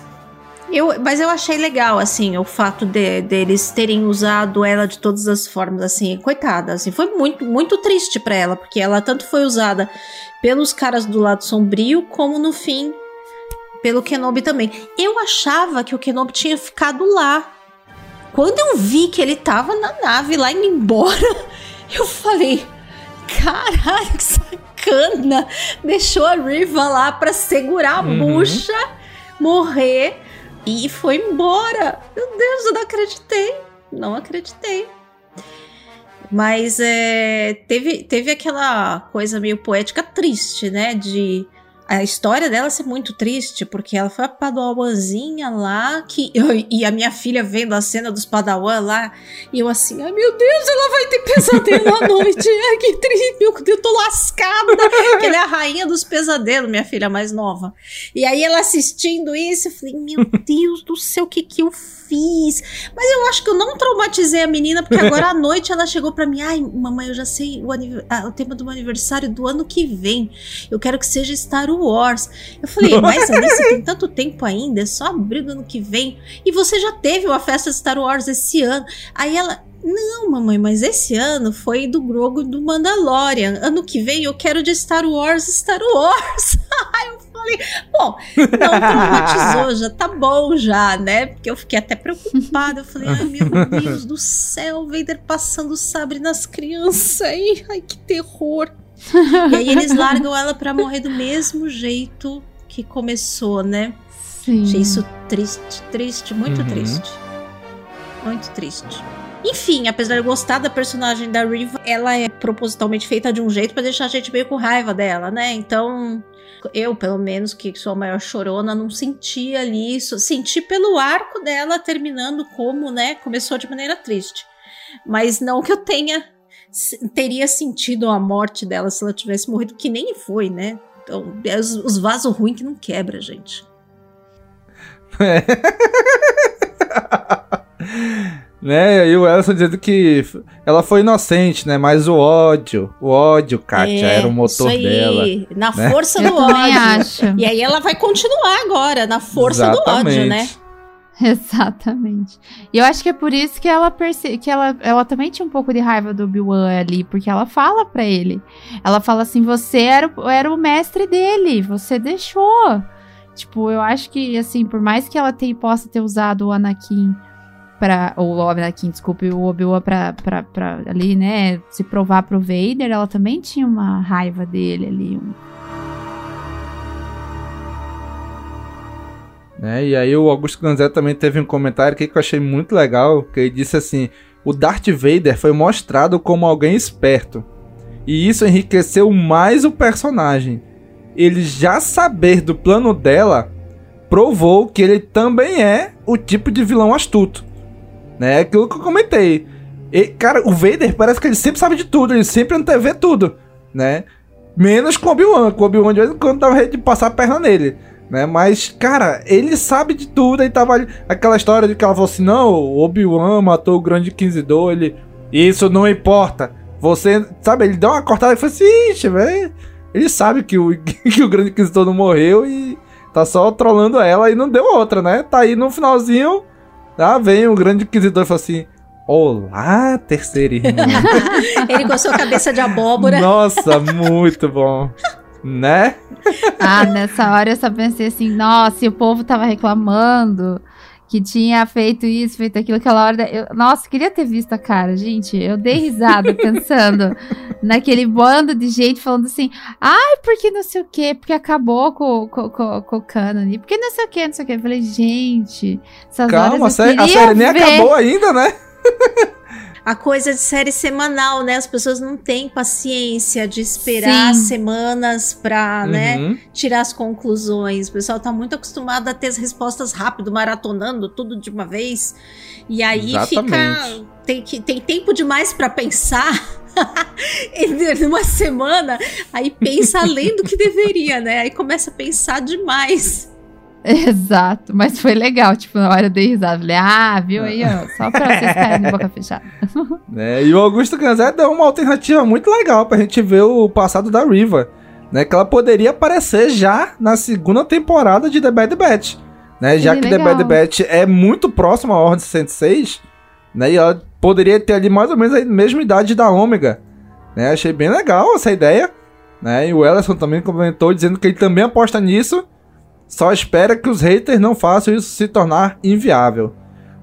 eu, mas eu achei legal, assim, o fato de, deles terem usado ela de todas as formas, assim, coitada, assim, foi muito, muito triste para ela, porque ela tanto foi usada pelos caras do lado sombrio, como no fim, pelo Kenobi também. Eu achava que o Kenobi tinha ficado lá. Quando eu vi que ele tava na nave lá indo embora, Eu falei, caralho, que sacana! Deixou a Riva lá pra segurar a uhum. bucha, morrer e foi embora. Meu Deus, eu não acreditei. Não acreditei. Mas é, teve, teve aquela coisa meio poética triste, né? De a história dela ser muito triste, porque ela foi a padawanzinha lá, que, e a minha filha vendo a cena dos padawan lá, e eu assim, ai meu Deus, ela vai ter pesadelo à noite, ai que triste, meu Deus, eu tô lascada, que ela é a rainha dos pesadelos, minha filha mais nova. E aí ela assistindo isso, eu falei, meu Deus do céu, o que que eu fiz? Mas eu acho que eu não traumatizei a menina, porque agora à noite ela chegou para mim, ai mamãe, eu já sei o, o tema do meu aniversário do ano que vem, eu quero que seja Star Wars. Eu falei, mas Alice, tem tanto tempo ainda, é só abril ano que vem. E você já teve uma festa de Star Wars esse ano. Aí ela, não, mamãe, mas esse ano foi do Grogu do Mandalorian. Ano que vem eu quero de Star Wars, Star Wars. Aí eu falei, bom, não traumatizou, já tá bom já, né? Porque eu fiquei até preocupada. Eu falei, ai meu Deus do céu, Vader passando o sabre nas crianças aí. Ai, que terror e aí eles largam ela para morrer do mesmo jeito que começou, né? Sim. Achei isso triste, triste, muito uhum. triste. Muito triste. Enfim, apesar de eu gostar da personagem da Riva, ela é propositalmente feita de um jeito para deixar a gente meio com raiva dela, né? Então, eu, pelo menos, que sou a maior chorona, não senti ali isso. Senti pelo arco dela terminando como, né? Começou de maneira triste. Mas não que eu tenha teria sentido a morte dela se ela tivesse morrido, que nem foi, né? Então, é os, os vasos ruins que não quebra, gente. É. né? E o Elson dizendo que ela foi inocente, né? Mas o ódio, o ódio, Kátia, É, era o motor isso aí, dela. Na né? força Eu do ódio. acho. E aí ela vai continuar agora, na força do ódio, Exatamente. né? Exatamente. E eu acho que é por isso que ela perce... que ela, ela também tinha um pouco de raiva do Obi-Wan ali, porque ela fala pra ele. Ela fala assim: "Você era, o- era o mestre dele, você deixou". Tipo, eu acho que assim, por mais que ela tenha, possa ter usado o Anakin para ou o Anakin, desculpe, o Obi-Wan pra, pra, pra ali, né, se provar pro Vader, ela também tinha uma raiva dele ali, um né? E aí o Augusto Ganzé também teve um comentário aqui que eu achei muito legal, que ele disse assim: "O Darth Vader foi mostrado como alguém esperto, e isso enriqueceu mais o personagem. Ele já saber do plano dela provou que ele também é o tipo de vilão astuto, né? Aquilo que eu comentei. E, cara, o Vader parece que ele sempre sabe de tudo, ele sempre antevê tudo, né? Menos com o Obi-Wan, com o Obi-Wan de vez em quando dava de passar a perna nele né? Mas, cara, ele sabe de tudo. Aí tava ali, aquela história de que ela falou assim: não, o Obi-Wan matou o grande Inquisidor. Ele, isso não importa. Você, sabe, ele deu uma cortada e falou assim: ixi, velho. Ele sabe que o, que o grande Inquisidor não morreu e tá só trolando ela e não deu outra, né? Tá aí no finalzinho. Ah, vem o grande Inquisidor e fala assim: Olá, terceira irmã. Ele com a sua cabeça de abóbora. Nossa, muito bom. Né? Ah, nessa hora eu só pensei assim, nossa, e o povo tava reclamando que tinha feito isso, feito aquilo, aquela hora. Eu, nossa, queria ter visto a cara, gente. Eu dei risada pensando naquele bando de gente falando assim, ai, porque não sei o quê, porque acabou com, com, com, com o cânone, porque não sei o quê, não sei o quê. Eu falei, gente, essas Calma, horas série, a série nem ver. acabou ainda, né? A coisa de série semanal, né? As pessoas não têm paciência de esperar Sim. semanas pra, né, Uhum. tirar as conclusões. O pessoal tá muito acostumado a ter as respostas rápido, maratonando tudo de uma vez. E aí fica. Exatamente. Tem, que, tem tempo demais pra pensar. em uma semana, aí pensa além do que deveria, né? Aí começa a pensar demais. Exato, mas foi legal, tipo, na hora eu dei risada. Falei, ah, viu aí, ó, só pra vocês ficarem de boca fechada. né? E o Augusto Ganzé deu uma alternativa muito legal pra gente ver o passado da Riva, né? Que ela poderia aparecer já na segunda temporada de The Bad Batch, né? Já Seria que The. Bad Batch é muito próximo à Ordem 106, né? E ela poderia ter ali mais ou menos a mesma idade da Ômega, né? Achei bem legal essa ideia, né? E o Ellison também comentou dizendo que ele também aposta nisso, só espera que os haters não façam isso se tornar inviável.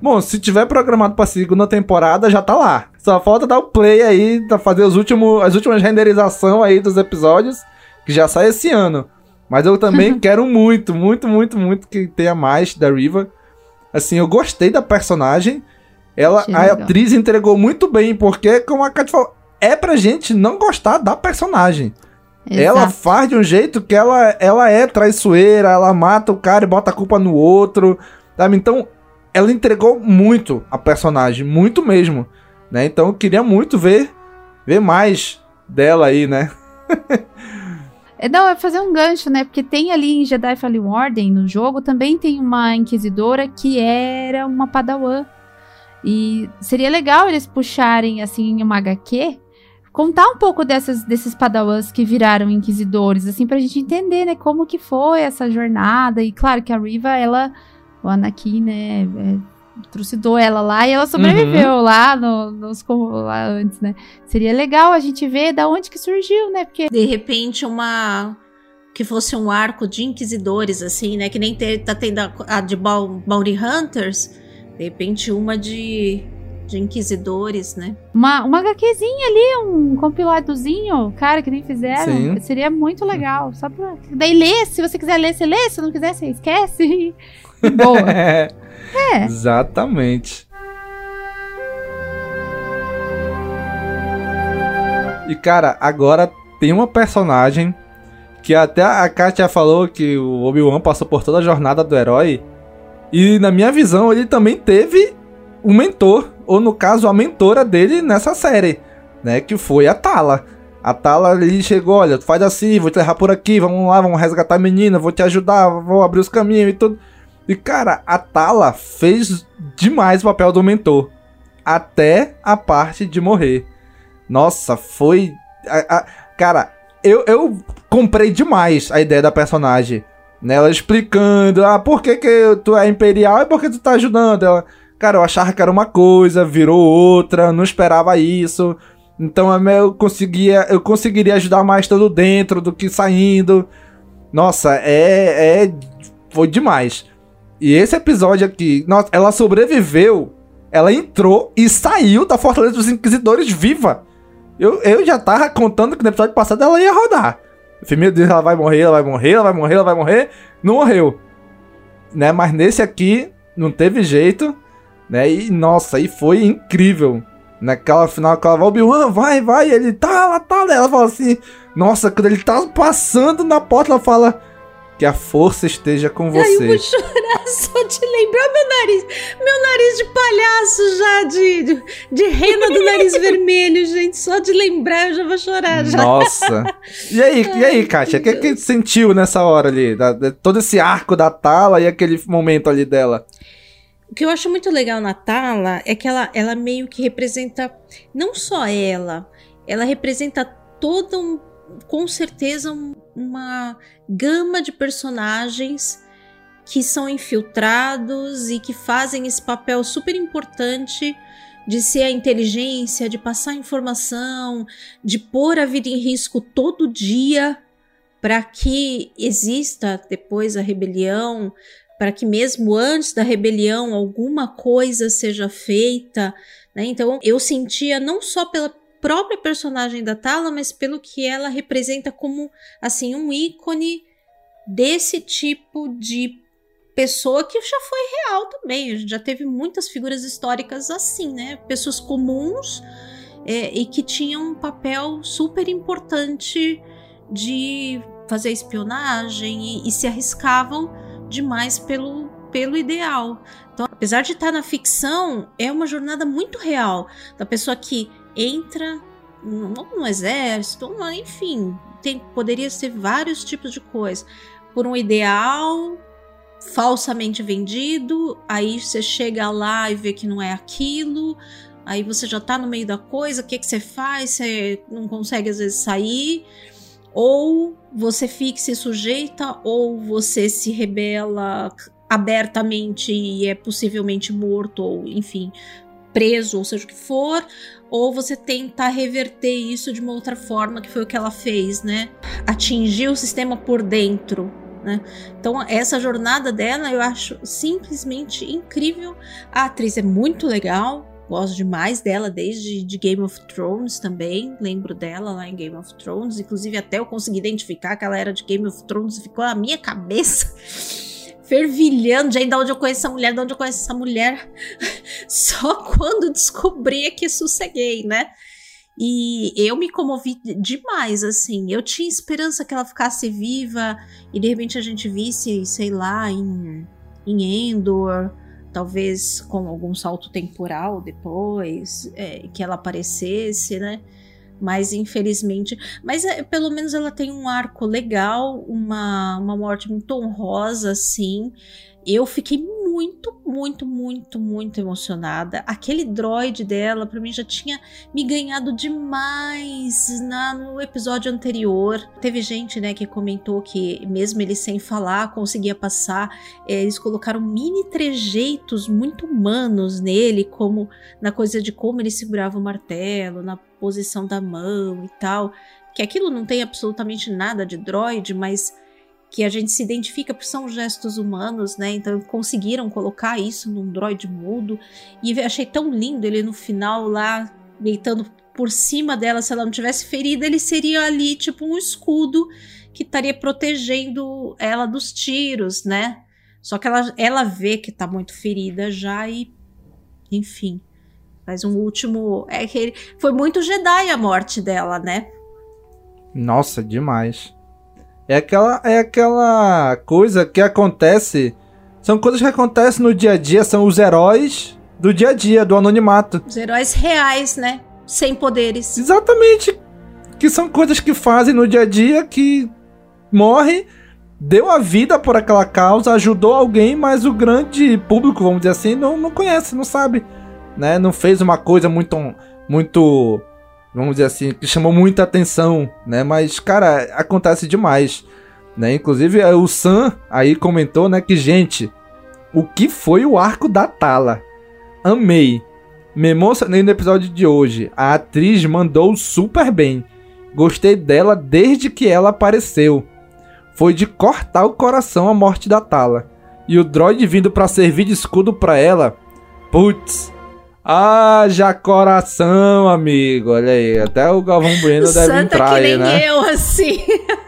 Bom, se tiver programado pra segunda temporada, já tá lá. Só falta dar o play aí, pra fazer os últimos, as últimas renderizações aí dos episódios, que já sai esse ano. Mas eu também quero muito, muito, muito, muito que tenha mais da Riva. Assim, eu gostei da personagem. Ela, a atriz entregou muito bem, porque, como a Kat falou, é pra gente não gostar da personagem. Ela faz de um jeito que ela, ela é traiçoeira, ela mata o cara e bota a culpa no outro, sabe? Então, ela entregou muito a personagem, muito mesmo, né? Então, eu queria muito ver ver mais dela aí, né? É, Não, é fazer um gancho, né? Porque tem ali em Jedi Fallen Order, no jogo, também tem uma inquisidora que era uma padawan. E seria legal eles puxarem, assim, uma HQ, contar um pouco dessas, desses padawans que viraram inquisidores, assim, pra gente entender, né? Como que foi essa jornada. E claro que a Riva, ela, o Anakin, né? é, trucidou ela lá e ela sobreviveu lá, no, nos, lá antes, né? Seria legal a gente ver da onde que surgiu, né? Porque De repente, uma. Que fosse um arco de inquisidores, assim, né? Que nem te- tá tendo a, a de Bou- Bounty Hunters. De repente, uma de. De inquisidores, né? Uma, uma HQzinha ali, um compiladozinho, cara, que nem fizeram. Sim. Seria muito legal. Só pra. Daí lê, se você quiser ler, você lê. Se não quiser, você esquece. Boa. É, É. exatamente. E cara, agora tem uma personagem que até a Katia falou que o Obi-Wan passou por toda a jornada do herói. E na minha visão, ele também teve um mentor, ou no caso, a mentora dele nessa série, né? Que foi a Tala. A Tala ali chegou, olha, faz assim, vou te levar por aqui, vamos lá, vamos resgatar a menina, vou te ajudar, vou abrir os caminhos e tudo. E cara, a Tala fez demais o papel do mentor. Até a parte de morrer. Nossa, foi. A, a, cara, eu, eu comprei demais a ideia da personagem. Né? Ela explicando, ah, por que, que tu é imperial e por que tu tá ajudando? Ela, cara, eu achava que era uma coisa, virou outra, não esperava isso. Então eu conseguia, eu conseguiria ajudar mais todo dentro do que saindo. Nossa, é, é foi demais. E esse episódio aqui, nossa, ela sobreviveu, ela entrou e saiu da Fortaleza dos Inquisidores viva. Eu, eu já tava contando que no episódio passado ela ia rodar. Eu falei, meu Deus, ela vai morrer, ela vai morrer, ela vai morrer, ela vai morrer. Não morreu. Né? Mas nesse aqui, não teve jeito. Né? E, nossa, aí foi incrível. Naquela final, aquela vai, Obi-Wan, vai, vai. Ele tá, ela tá. Ela fala assim, nossa, quando ele tá passando na porta, ela fala que a força esteja com você. Ai, eu vou chorar só de lembrar meu nariz. Meu nariz de palhaço já, de, de, de rena do nariz vermelho, gente. Só de lembrar eu já vou chorar. Já. Nossa. E aí, Ai, e aí, Kátia? O que, que, que sentiu nessa hora ali? Da, de, todo esse arco da Tala e aquele momento ali dela? O que eu acho muito legal na Tala é que ela, ela meio que representa não só ela, ela representa todo um com certeza um, uma gama de personagens que são infiltrados e que fazem esse papel super importante de ser a inteligência, de passar informação, de pôr a vida em risco todo dia para que exista depois a rebelião, para que mesmo antes da rebelião alguma coisa seja feita. Né? Então eu sentia não só pela própria personagem da Tala, mas pelo que ela representa como assim um ícone desse tipo de pessoa que já foi real também. A gente já teve muitas figuras históricas assim, né? Pessoas comuns é, e que tinham um papel super importante de fazer espionagem e, e se arriscavam demais pelo, pelo ideal. Então, apesar de estar na ficção, é uma jornada muito real da pessoa que entra no, no exército, enfim, tem, poderia ser vários tipos de coisa. Por um ideal falsamente vendido, aí você chega lá e vê que não é aquilo, aí você já tá no meio da coisa, o que, que você faz? Você não consegue às vezes sair, ou você fica se sujeita, ou você se rebela abertamente e é possivelmente morto, ou enfim, preso, ou seja o que for, ou você tenta reverter isso de uma outra forma, que foi o que ela fez, né? Atingir o sistema por dentro. Né? Então, essa jornada dela eu acho simplesmente incrível. A atriz é muito legal, gosto demais dela desde de Game of Thrones também. Lembro dela lá em Game of Thrones, inclusive até eu consegui identificar que ela era de Game of Thrones, ficou na minha cabeça fervilhando de onde eu conheço essa mulher, de onde eu conheço essa mulher. Só quando descobri é que sosseguei, né? E eu me comovi demais, assim. Eu tinha esperança que ela ficasse viva e de repente a gente visse, sei lá, em, em Endor, talvez com algum salto temporal depois, é, que ela aparecesse, né? mas infelizmente. Mas é, pelo menos ela tem um arco legal, uma, uma morte muito honrosa, assim. Eu fiquei muito, muito, muito, muito emocionada. Aquele droid dela, para mim, já tinha me ganhado demais na, no episódio anterior. Teve gente, né, que comentou que, mesmo ele sem falar, conseguia passar. É, eles colocaram mini trejeitos muito humanos nele, como na coisa de como ele segurava o martelo, na posição da mão e tal. Que aquilo não tem absolutamente nada de droid, mas que a gente se identifica porque são gestos humanos, né? Então conseguiram colocar isso num droid mudo. E achei tão lindo ele no final lá, deitando por cima dela. Se ela não tivesse ferida, ele seria ali tipo um escudo que estaria protegendo ela dos tiros, né? Só que ela, ela vê que tá muito ferida já e. Enfim. Faz um último. É que ele, foi muito Jedi a morte dela, né? Nossa, demais. É aquela, é aquela coisa que acontece. São coisas que acontecem no dia a dia, são os heróis do dia a dia, do anonimato. Os heróis reais, né? Sem poderes. Exatamente. Que são coisas que fazem no dia a dia que morre deu a vida por aquela causa, ajudou alguém, mas o grande público, vamos dizer assim, não, não conhece, não sabe, né? Não fez uma coisa muito, muito, vamos dizer assim, que chamou muita atenção, né? Mas, cara, acontece demais, né? Inclusive, é, o Sam aí comentou, né, que, gente, o que foi o arco da Tala? Amei. Me emocionei no episódio de hoje. A atriz mandou super bem. Gostei dela desde que ela apareceu. Foi de cortar o coração a morte da Tala. E o droid vindo para servir de escudo para ela. Putz. Haja coração, amigo. Olha aí, até o Galvão Bueno deve Santa entrar que nem aí, né? eu, assim.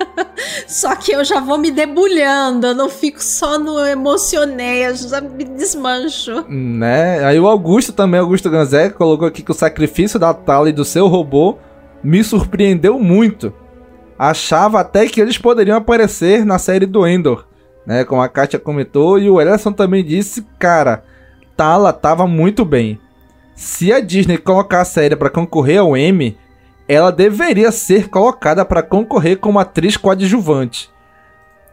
Só que eu já vou me debulhando, eu não fico só no emocionei, eu já me desmancho. Né? Aí o Augusto também, Augusto Ganzé, colocou aqui que o sacrifício da Tala e do seu robô me surpreendeu muito. Achava até que eles poderiam aparecer na série do Endor, né? Como a Katia comentou, e o Ellison também disse, cara, Tala tava muito bem. Se a Disney colocar a série para concorrer ao Emmy, ela deveria ser colocada para concorrer como atriz coadjuvante.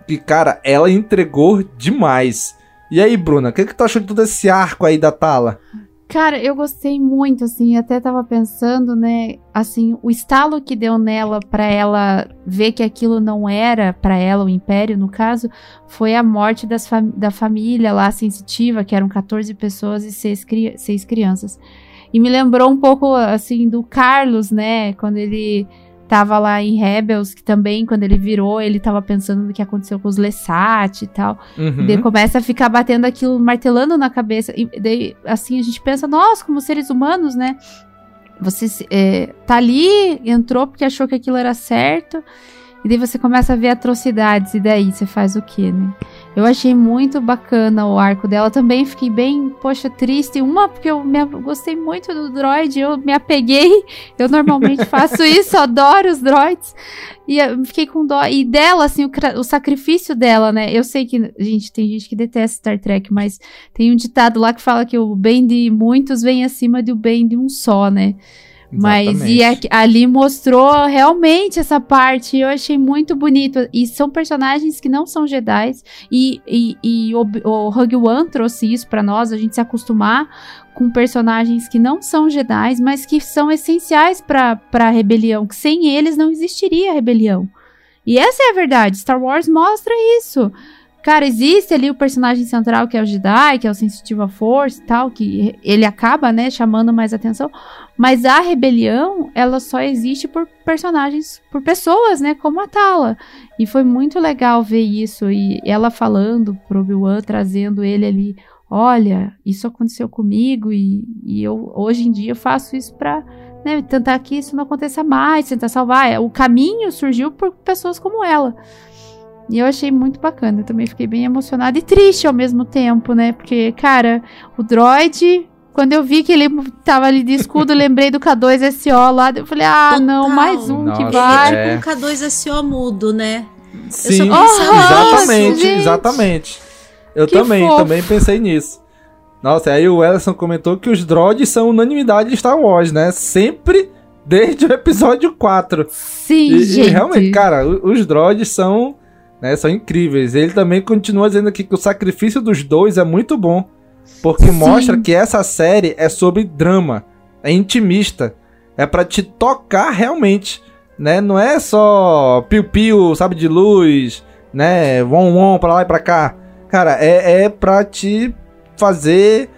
E cara, ela entregou demais. E aí, Bruna, o que, que tu achou de todo esse arco aí da Tala? Cara, eu gostei muito, assim, até tava pensando, né, assim, o estalo que deu nela pra ela ver que aquilo não era pra ela, o Império, no caso, foi a morte das fam da família lá sensitiva, que eram 14 pessoas e 6, cri seis crianças. E me lembrou um pouco, assim, do Carlos, né, quando ele tava lá em Rebels, que também, quando ele virou, ele tava pensando no que aconteceu com os Lesat e tal. Uhum. E daí começa a ficar batendo aquilo, martelando na cabeça. E daí, assim, a gente pensa, nós, como seres humanos, né? Você é, tá ali, entrou porque achou que aquilo era certo. E daí você começa a ver atrocidades. E daí você faz o quê, né? Eu achei muito bacana o arco dela. Também fiquei bem, poxa, triste. Uma, porque eu me, gostei muito do droid, eu me apeguei. Eu normalmente faço isso, adoro os droids. E eu fiquei com dó. E dela, assim, o, o, sacrifício dela, né? Eu sei que, gente, tem gente que detesta Star Trek, mas tem um ditado lá que fala que o bem de muitos vem acima do bem de um só, né? Mas e a, ali mostrou realmente essa parte. Eu achei muito bonito. E são personagens que não são Jedi. E, e, e o, o Rogue One trouxe isso para nós, a gente se acostumar com personagens que não são Jedi, mas que são essenciais para a rebelião. Que sem eles não existiria a rebelião. E essa é a verdade. Star Wars mostra isso. Cara, existe ali o personagem central que é o Jedi, que é o sensitivo à força e tal, que ele acaba, né, chamando mais atenção. Mas a rebelião, ela só existe por personagens, por pessoas, né, como a Tala. E foi muito legal ver isso e ela falando pro Obi-Wan, trazendo ele ali, olha, isso aconteceu comigo e, e eu hoje em dia faço isso para né, tentar que isso não aconteça mais, tentar salvar. O caminho surgiu por pessoas como ela. E eu achei muito bacana. Eu também fiquei bem emocionada e triste ao mesmo tempo, né? Porque, cara, o droid. Quando eu vi que ele tava ali de escudo, lembrei do K2SO lá. Eu falei, ah, Total. não, mais um Nossa, que vai. É tipo um K2SO mudo, né? Sim, Eu só pensava exatamente, gente. exatamente. Eu Que também, fofo. também pensei nisso. Nossa, aí o Ellison comentou que os droids são unanimidade de Star Wars, né? Sempre desde o episódio 4. Sim, E, e gente. realmente, cara, os droids são, né, são incríveis. Ele também continua dizendo aqui que o sacrifício dos dois é muito bom, porque Sim. mostra que essa série é sobre drama, é intimista, é pra te tocar realmente, né? Não é só piu-piu, sabe de luz, né? Won won pra lá e pra cá. Cara, é, é pra te fazer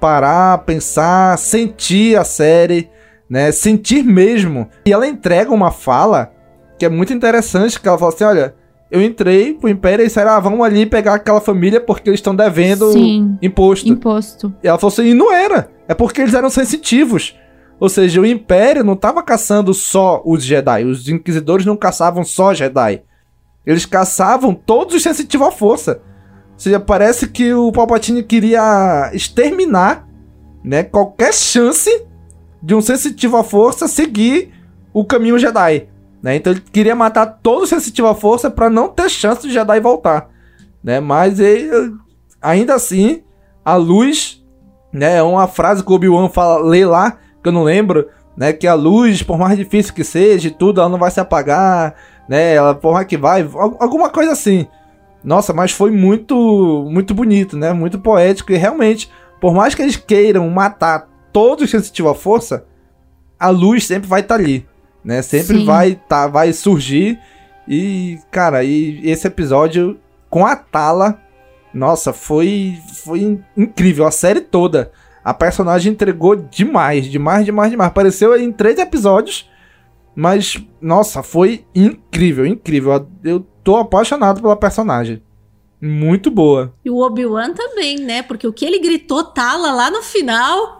parar, pensar, sentir a série, né? Sentir mesmo. E ela entrega uma fala que é muito interessante, que ela fala assim, olha, eu entrei pro Império e disseram, ah, vamos ali pegar aquela família porque eles estão devendo Sim. imposto. Imposto. E ela falou assim, e não era. É porque eles eram sensitivos. Ou seja, o Império não estava caçando só os Jedi. Os Inquisidores não caçavam só Jedi. Eles caçavam todos os sensitivos à força. Ou seja, parece que o Palpatine queria exterminar né, qualquer chance de um sensitivo à força seguir o caminho Jedi. Né? Então ele queria matar todo o sensitivo à força para não ter chance de Jedi voltar. Né? Mas ele, ainda assim, a luz né, é uma frase que o Obi-Wan fala, lê lá, que eu não lembro, né, que a luz, por mais difícil que seja tudo, ela não vai se apagar, né, ela, por mais que vai, al- alguma coisa assim, Nossa, mas foi muito, muito bonito, né? Muito poético e realmente, por mais que eles queiram matar todos os sensitivos à força, a luz sempre vai estar tá ali, né? Sempre Sim. vai tá, vai surgir e, cara, e esse episódio com a Tala, nossa, foi foi incrível a série toda. A personagem entregou demais, demais, demais, demais. Apareceu em três episódios, mas nossa, foi incrível, incrível. Eu tô apaixonado pela personagem. Muito boa. E o Obi-Wan também, né? Porque o que ele gritou Tala lá no final.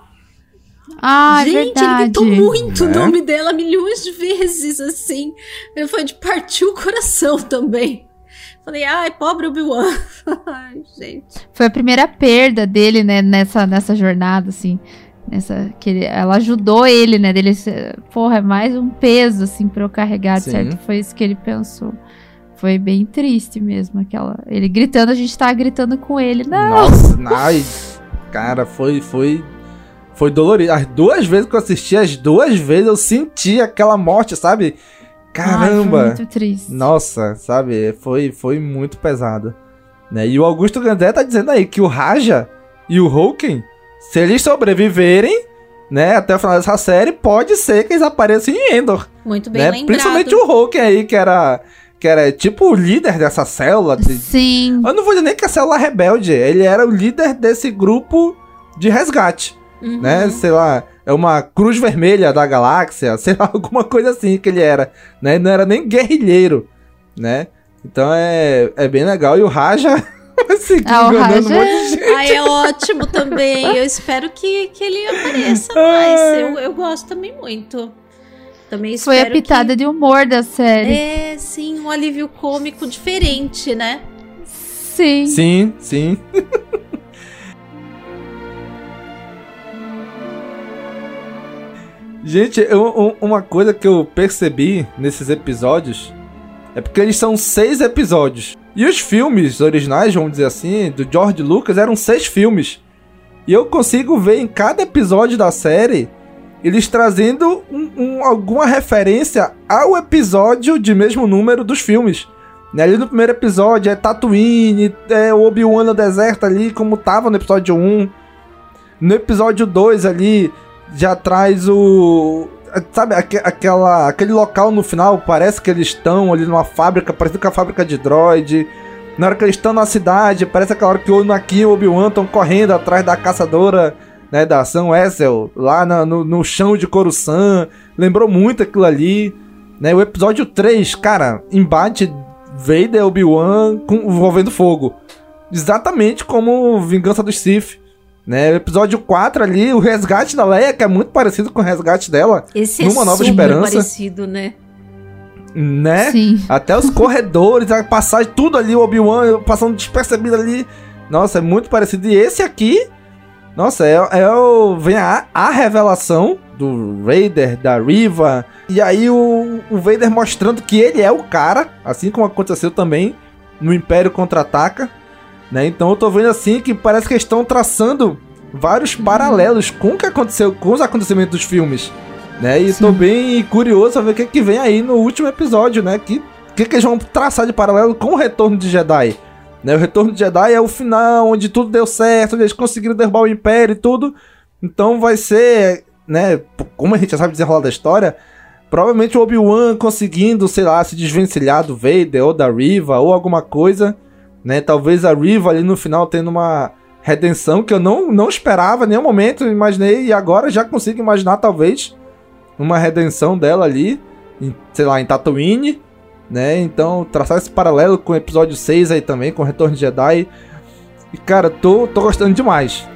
Ah, Gente, verdade. ele gritou muito Né? o nome dela milhões de vezes, assim. Ele foi de partir o coração também. Falei, ai, pobre Obi-Wan. ai, gente. Foi a primeira perda dele, né, nessa, nessa jornada, assim. Nessa, que ele- ela ajudou ele, né? Dele ser, porra, é mais um peso, assim, pra eu carregar, Sim. certo? Foi isso que ele pensou. Foi bem triste mesmo, aquela. Ele gritando, a gente tava gritando com ele. Não! Nossa, ai, cara, foi foi foi dolorido. As duas vezes que eu assisti, as duas vezes eu senti aquela morte, sabe? Ai, Caramba. foi muito triste. Nossa, sabe? Foi, foi muito pesado. Né? E o Augusto Gandé tá dizendo aí que o Raja e o Hulken, se eles sobreviverem, né, até o final dessa série, pode ser que eles apareçam em Endor. Muito bem Né? lembrado. Principalmente o Hulken aí, que era, que era tipo o líder dessa célula. de- Sim. Eu não vou dizer nem que a célula rebelde, ele era o líder desse grupo de resgate, Uhum. né? Sei lá, é uma cruz vermelha da galáxia, sei lá, alguma coisa assim que ele era, né? Não era nem guerrilheiro, né? Então é, é bem legal. E o Raja seguiu Ah, o enganando um Raja monte de gente. Ai, é ótimo também. Eu espero que, que ele apareça mais. Eu, eu gosto também muito. Também Foi a pitada de humor da que... série. É, sim, um alívio cômico diferente, né? Sim. Sim, sim. Gente, eu- um- uma coisa que eu percebi nesses episódios é porque eles são seis episódios. E os filmes originais, vamos dizer assim, do George Lucas eram seis filmes. E eu consigo ver em cada episódio da série eles trazendo um- um- alguma referência ao episódio de mesmo número dos filmes. Né, Ali no primeiro episódio é Tatooine, é Obi-Wan no deserto ali, como tava no episódio 1. No episódio 2 ali, já traz o. Sabe, aque- aquela, aquele local no final, parece que eles estão ali numa fábrica, parece que é a fábrica de droid. Na hora que eles estão na cidade, parece aquela hora que o Anakin e o Obi-Wan estão correndo atrás da caçadora, né, da Sam Wessel, lá na- no, no chão de Coruscant. Lembrou muito aquilo ali. Né, o episódio 3, cara, embate Vader e Obi-Wan com- envolvendo fogo. Exatamente como Vingança dos Sith. Né? Episódio 4 ali, o resgate da Leia, que é muito parecido com o resgate dela. Esse Numa é Nova super Esperança. parecido, né? Né? Sim. Até os corredores, a passagem, tudo ali, o Obi-Wan passando despercebido ali. Nossa, é muito parecido. E esse aqui, nossa, é, é o. Vem a, a revelação do Vader, da Riva. E aí o, o Vader mostrando que ele é o cara, assim como aconteceu também no Império Contra-Ataca. Né? Então eu tô vendo assim que parece que eles estão traçando vários paralelos com o que aconteceu com os acontecimentos dos filmes. Né? E tô bem curioso pra ver o que, que vem aí no último episódio, né? Que, que, que eles vão traçar de paralelo com o Retorno de Jedi. Né? O Retorno de Jedi é o final, onde tudo deu certo, onde eles conseguiram derrubar o Império e tudo. Então vai ser, né? Como a gente já sabe desenrolar da história, provavelmente o Obi-Wan conseguindo, sei lá, se desvencilhar do Vader ou da Riva ou alguma coisa. Né? Talvez a Riva ali no final tendo uma redenção que eu não, não esperava em nenhum momento, imaginei, e agora já consigo imaginar, talvez, uma redenção dela ali, em, sei lá, em Tatooine, né? Então, traçar esse paralelo com o episódio 6 aí também, com o Retorno de Jedi. E, cara, tô, tô gostando demais.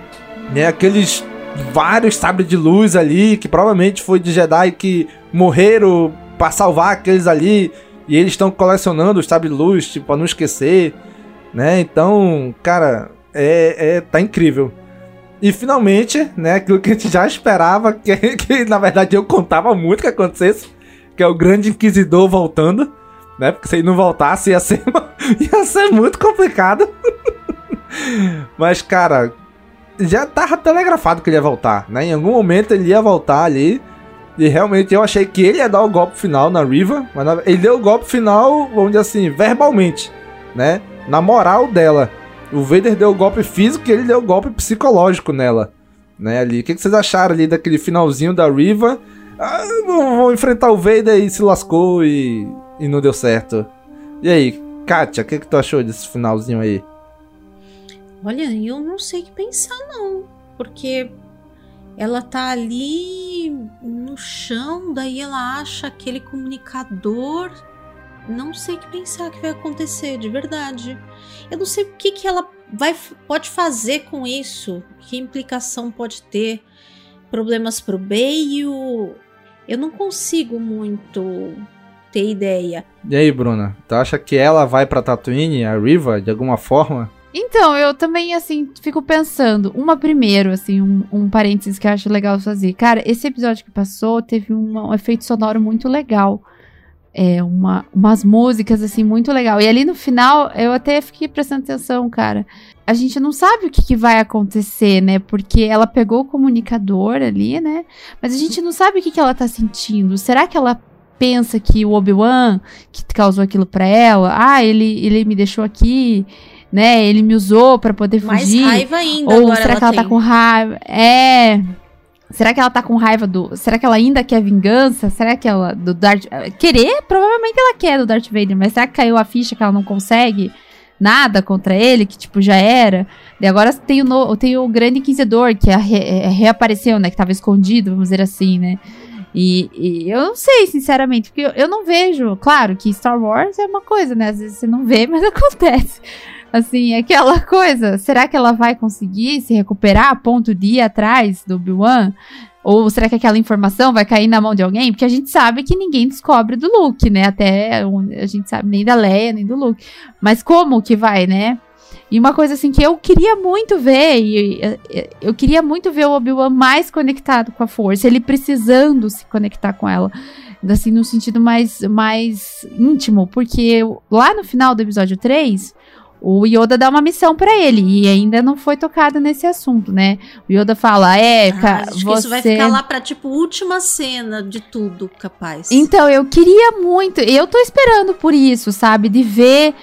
Né? Aqueles vários sabres de luz ali, que provavelmente foi de Jedi que morreram pra salvar aqueles ali, e eles estão colecionando os sabres de luz, tipo, pra não esquecer, né? Então, cara, é, é tá incrível. E finalmente, né, aquilo que a gente já esperava, que, que na verdade eu contava muito que acontecesse, que é o Grande Inquisidor voltando, né? Porque se ele não voltasse ia ser, ia ser muito complicado. Mas, cara, já tava telegrafado que ele ia voltar, né? Em algum momento ele ia voltar ali. E realmente eu achei que ele ia dar o golpe final na Riva, mas ele deu o golpe final, vamos dizer assim, verbalmente, né? Na moral dela. O Vader deu o golpe físico e ele deu o golpe psicológico nela. Né, ali. O que, vocês acharam ali daquele finalzinho da Riva? Ah, vou enfrentar o Vader e se lascou e, e não deu certo. E aí, Kátia, o que, que tu achou desse finalzinho aí? Olha, eu não sei o que pensar, não. Porque ela tá ali no chão, daí ela acha aquele comunicador. Não sei o que pensar que vai acontecer, de verdade. Eu não sei o que, que ela vai, pode fazer com isso, que implicação pode ter. Problemas pro Bale. Eu não consigo muito ter ideia. E aí, Bruna, tu acha que ela vai pra Tatooine, a Riva, de alguma forma? Então, eu também, assim, fico pensando. Uma primeiro, assim, um, um parênteses que eu acho legal fazer. Cara, esse episódio que passou teve um, um efeito sonoro muito legal. É, uma, umas músicas, assim, muito legal. E ali no final, eu até fiquei prestando atenção, cara. A gente não sabe o que, que vai acontecer, né? Porque ela pegou o comunicador ali, né? Mas a gente não sabe o que, que ela tá sentindo. Será que ela pensa que o Obi-Wan, que causou aquilo pra ela, ah, ele, ele me deixou aqui né? Ele me usou para poder fugir. Mais raiva ainda. Ou será ela que ela tem. tá com raiva? É. Será que ela tá com raiva do. Será que ela ainda quer vingança? Será que ela. Do Darth. Querer? Provavelmente ela quer do Darth Vader, mas será que caiu a ficha que ela não consegue nada contra ele? Que, tipo, já era. E agora tem o, no... tem o Grande Inquisidor, que é re... é, reapareceu, né? Que tava escondido, vamos dizer assim, né? E, e, eu não sei, sinceramente, porque eu, eu, não vejo. Claro que Star Wars é uma coisa, né? Às vezes você não vê, mas acontece. Assim, aquela coisa. Será que ela vai conseguir se recuperar a ponto de ir atrás do Obi-Wan? Ou será que aquela informação vai cair na mão de alguém? Porque a gente sabe que ninguém descobre do Luke, né? Até a gente sabe nem da Leia, nem do Luke. Mas como que vai, né? E uma coisa assim que eu queria muito ver, e eu queria muito ver o Obi-Wan mais conectado com a força, ele precisando se conectar com ela. Assim, no sentido mais, mais íntimo, porque lá no final do episódio 3, o Yoda dá uma missão para ele e ainda não foi tocado nesse assunto, né? O Yoda fala, é, ah, acho você... que isso vai ficar lá pra, tipo, última cena de tudo, capaz. Então, eu queria muito, eu tô esperando por isso, sabe? De ver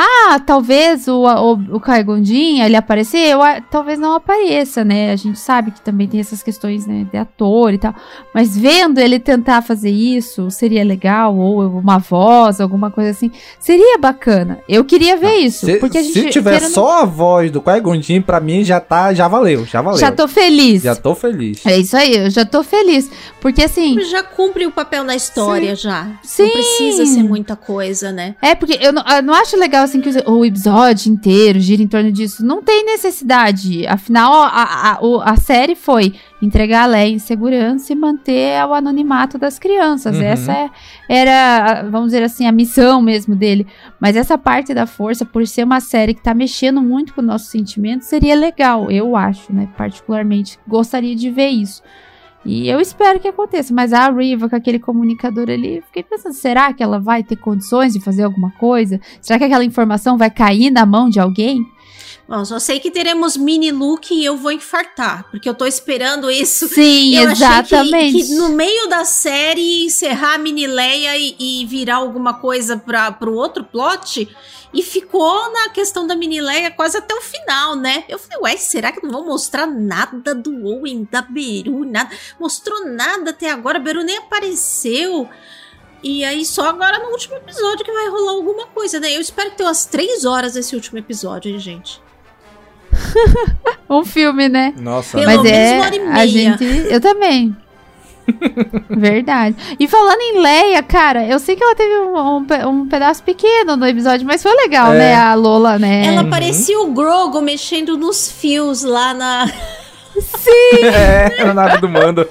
ah, talvez o, o, o Kai Gondin, ele aparecer, eu, talvez não apareça, né? A gente sabe que também tem essas questões, né, de ator e tal. Mas vendo ele tentar fazer isso, seria legal, ou uma voz, alguma coisa assim, seria bacana. Eu queria ver não, isso. Se, porque a gente, se tiver só a voz do Kai Gondin, pra mim já tá, já valeu, já valeu. Já tô feliz. Já tô feliz. É isso aí, eu já tô feliz. Porque assim. Já cumpre o papel na história, sim, já. Sim. Não precisa ser muita coisa, né? É, porque eu não, eu não acho legal assim que o episódio inteiro gira em torno disso. Não tem necessidade. Afinal, a, a, a, série foi entregar a Leia em segurança e manter o anonimato das crianças. Uhum. Essa é, era, vamos dizer assim, a missão mesmo dele. Mas essa parte da força, por ser uma série que tá mexendo muito com nossos sentimentos, seria legal, eu acho, né? Particularmente, gostaria de ver isso. E eu espero que aconteça. Mas a Riva, com aquele comunicador ali, fiquei pensando: será que ela vai ter condições de fazer alguma coisa? Será que aquela informação vai cair na mão de alguém? Bom, só sei que teremos mini look e eu vou infartar, porque eu tô esperando isso. Sim, eu exatamente. Que, que, no meio da série encerrar a mini Leia e, e virar alguma coisa para pro outro plot. E ficou na questão da mini Leia quase até o final, né? Eu falei, ué, será que não vão mostrar nada do Owen, da Beru, nada? Mostrou nada até agora, Beru nem apareceu. E aí só agora no último episódio que vai rolar alguma coisa, né? Eu espero que tenha umas três horas esse último episódio, hein, gente? um filme, né? Nossa, Pelo mas menos é uma hora e meia. a gente, eu também. Verdade. E falando em Leia, cara, eu sei que ela teve um, um, um pedaço pequeno no episódio, mas foi legal, É. né? A Lola, né? Ela parecia o Grogo mexendo nos fios lá na. Sim! É, a nave do mando.